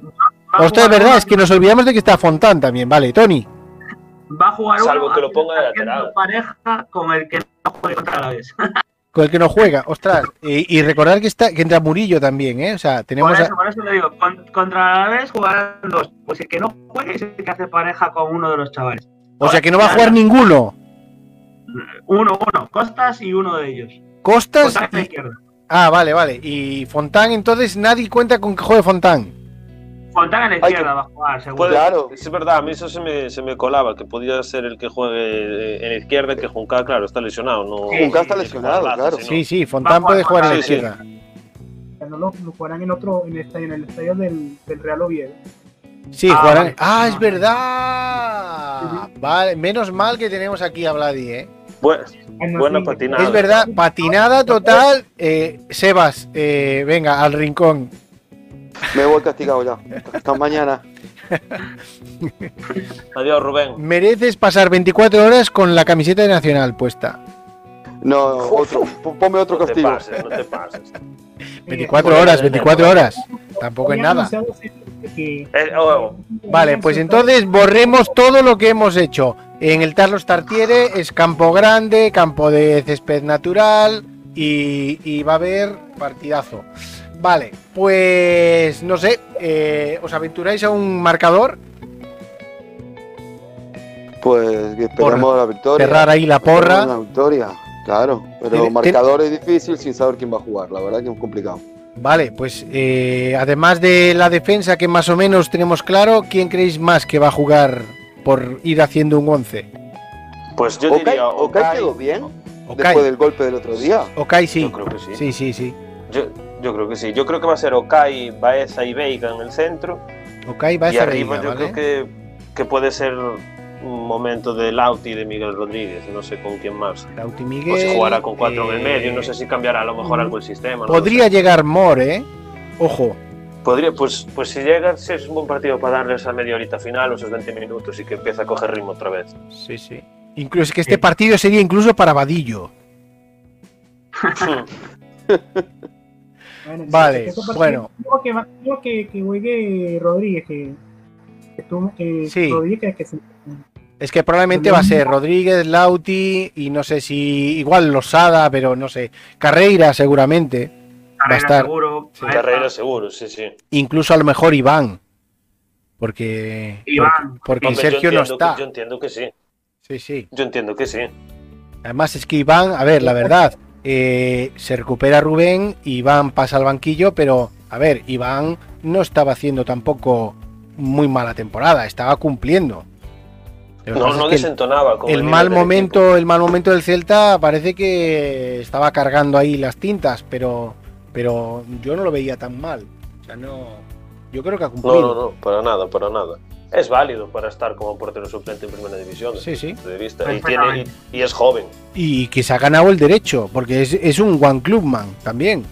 a Ostras, es verdad, es que nos olvidamos de que está Fontán también. Vale, Tony. Va a jugar Salvo uno que lo ponga de lateral. pareja con el que no juegue contra la vez. Con el que no juega. Ostras. Y, y recordar que está que entra Murillo también, ¿eh? O sea, tenemos. Por a- eso, por eso le digo, con- contra la vez jugarán dos. Pues el que no juegue es el que hace pareja con uno de los chavales. O sea, que no va a jugar ninguno. Uno, uno, Costas y uno de ellos. Costas. La y- izquierda. Ah, vale, vale. Y Fontán, entonces nadie cuenta con que juegue Fontán. Fontana a la izquierda va a jugar, seguro. Claro. Es verdad, a mí eso se me, se me colaba, que podía ser el que juegue eh, en izquierda, que Junca, claro, está lesionado. No, Sí, Junca está lesionado, claro. Sí, sí, Fontán puede jugar en la Fontán, izquierda. No lo, lo jugarán en otro, en, esta- en el estadio del, del Real Oviedo. Sí, Ah, jugarán. vale. Ah, es verdad. Vale, menos mal que tenemos aquí a Vladi, ¿eh? Bu- Ah, buena sí, patinada. Es verdad, patinada total. Eh, Sebas, eh, venga, al rincón. Me voy castigado ya. Hasta mañana. Adiós, Rubén. Mereces pasar 24 horas con la camiseta de Nacional puesta. No, otro. Ponme otro No te castigo. pases, no te pases. 24 Bueno, horas, ya, 24 ya. horas. Tampoco es nada. Eh, oh, Vale, pues entonces borremos todo lo que hemos hecho. En el Tarlos Tartiere es campo grande, campo de césped natural y, y va a haber partidazo. Vale, pues no sé, eh, ¿os aventuráis a un marcador? Pues que esperemos la victoria. Cerrar ahí la porra. La victoria, claro. Pero marcador es difícil sin saber quién va a jugar. La verdad que es complicado. Vale, pues eh, además de la defensa que más o menos tenemos claro, ¿quién creéis más que va a jugar por ir haciendo un 11? Pues yo Okai, diría Okai Okai. quedó bien Okai, después del golpe del otro día. Okai sí. Yo creo que sí. Sí, sí, sí. Yo, yo creo que sí. Yo creo que va a ser Okai, Baeza y Veiga en el centro. Okai va a y arriba yo ¿vale? creo que, que puede ser un momento de Lauti y de Miguel Rodríguez. No sé con quién más. Lauti Miguel, O si jugará con cuatro en el eh, medio. No sé si cambiará a lo mejor algo el sistema. no lo Podría sé. llegar More, ¿eh? Ojo. Podría, pues, pues si llega, sí es un buen partido para darle esa media horita final, o esos 20 minutos y que empiece a coger ritmo otra vez. Sí, sí. Incluso que este partido sería incluso para Vadillo. Bueno, Vale, este partido, bueno. Creo que, creo que, que juegue Rodríguez, que, que, tú- que Sí. Rodríguez que, que se- Es que probablemente va a ser Rodríguez, Lauti y no sé si igual Losada, pero no sé. Carreira seguramente. Va a estar. seguro. Carrera seguro, sí, sí. Incluso a lo mejor Iván. Porque, Iván. porque, Sergio no está. Que, yo entiendo que sí. Sí, sí. Yo entiendo que sí. Además es que Iván, a ver, la verdad, eh, se recupera Rubén, Iván pasa al banquillo, pero a ver, Iván no estaba haciendo tampoco muy mala temporada, estaba cumpliendo. No, no el- desentonaba. con el, mal momento, el mal momento del Celta parece que estaba cargando ahí las tintas, pero, pero yo no lo veía tan mal. O sea, no, yo creo que ha cumplido. No, no, no, para nada, para nada. Es válido para estar como portero suplente en primera división. Sí, sí. de vista. Y, tiene, y, y es joven. y que se ha ganado el derecho, porque es, es un one clubman también.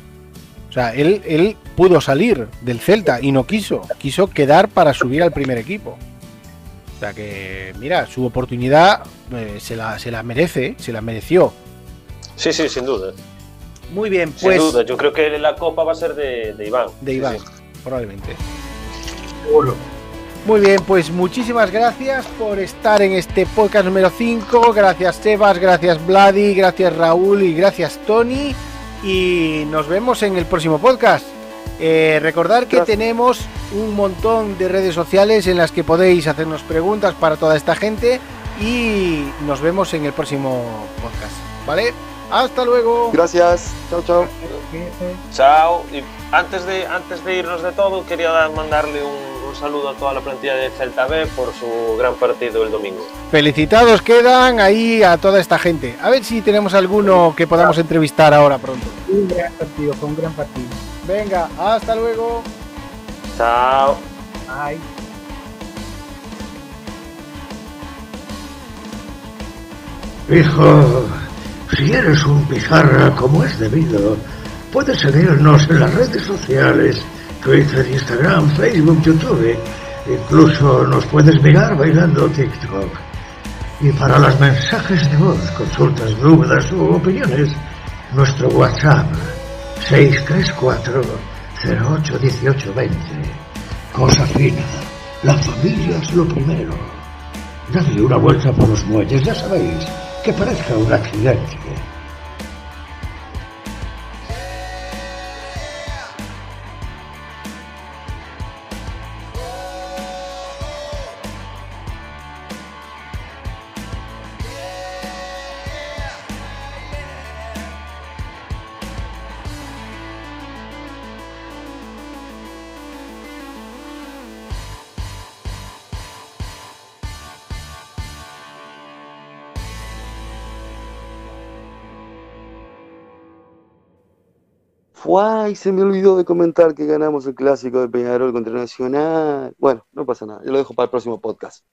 O sea, él, él pudo salir del Celta y no quiso, quiso quedar para subir al primer equipo. O sea que, mira, su oportunidad eh, se, la, se la merece, se la mereció. Sí, sí, sin duda. Muy bien, Sin pues duda. Yo creo que la copa va a ser de, de Iván. de Sí, Iván, sí. probablemente. Seguro. Muy bien, pues muchísimas gracias por estar en este podcast número 5. Gracias Sebas, gracias Vladi, gracias Raúl y gracias Tony. Y nos vemos en el próximo podcast. Eh, recordar que Gracias. tenemos un montón de redes sociales en las que podéis hacernos preguntas para toda esta gente. Y nos vemos en el próximo podcast. ¿Vale? Hasta luego. Gracias. Chao, chao. Chao. Y antes de, antes de irnos de todo, quería dar- mandarle un, un saludo a toda la plantilla de Celta B por su gran partido el domingo. Felicitados quedan ahí a toda esta gente. A ver si tenemos alguno que podamos entrevistar ahora pronto. un gran partido, fue un gran partido. Venga, hasta luego. Chao. Ay. Hijo, Si eres un pizarra como es debido, puedes seguirnos en las redes sociales, Twitter, Instagram, Facebook, YouTube. Incluso nos puedes mirar bailando TikTok. Y para los mensajes de voz, consultas, dudas u opiniones, nuestro WhatsApp 634 081820. Cosa fina, la familia es lo primero. Dadle una vuelta por los muelles, ya sabéis, que parezca un accidente. Ay, se me olvidó de comentar que ganamos el clásico de Peñarol contra Nacional. Bueno, no pasa nada, yo lo dejo para el próximo podcast.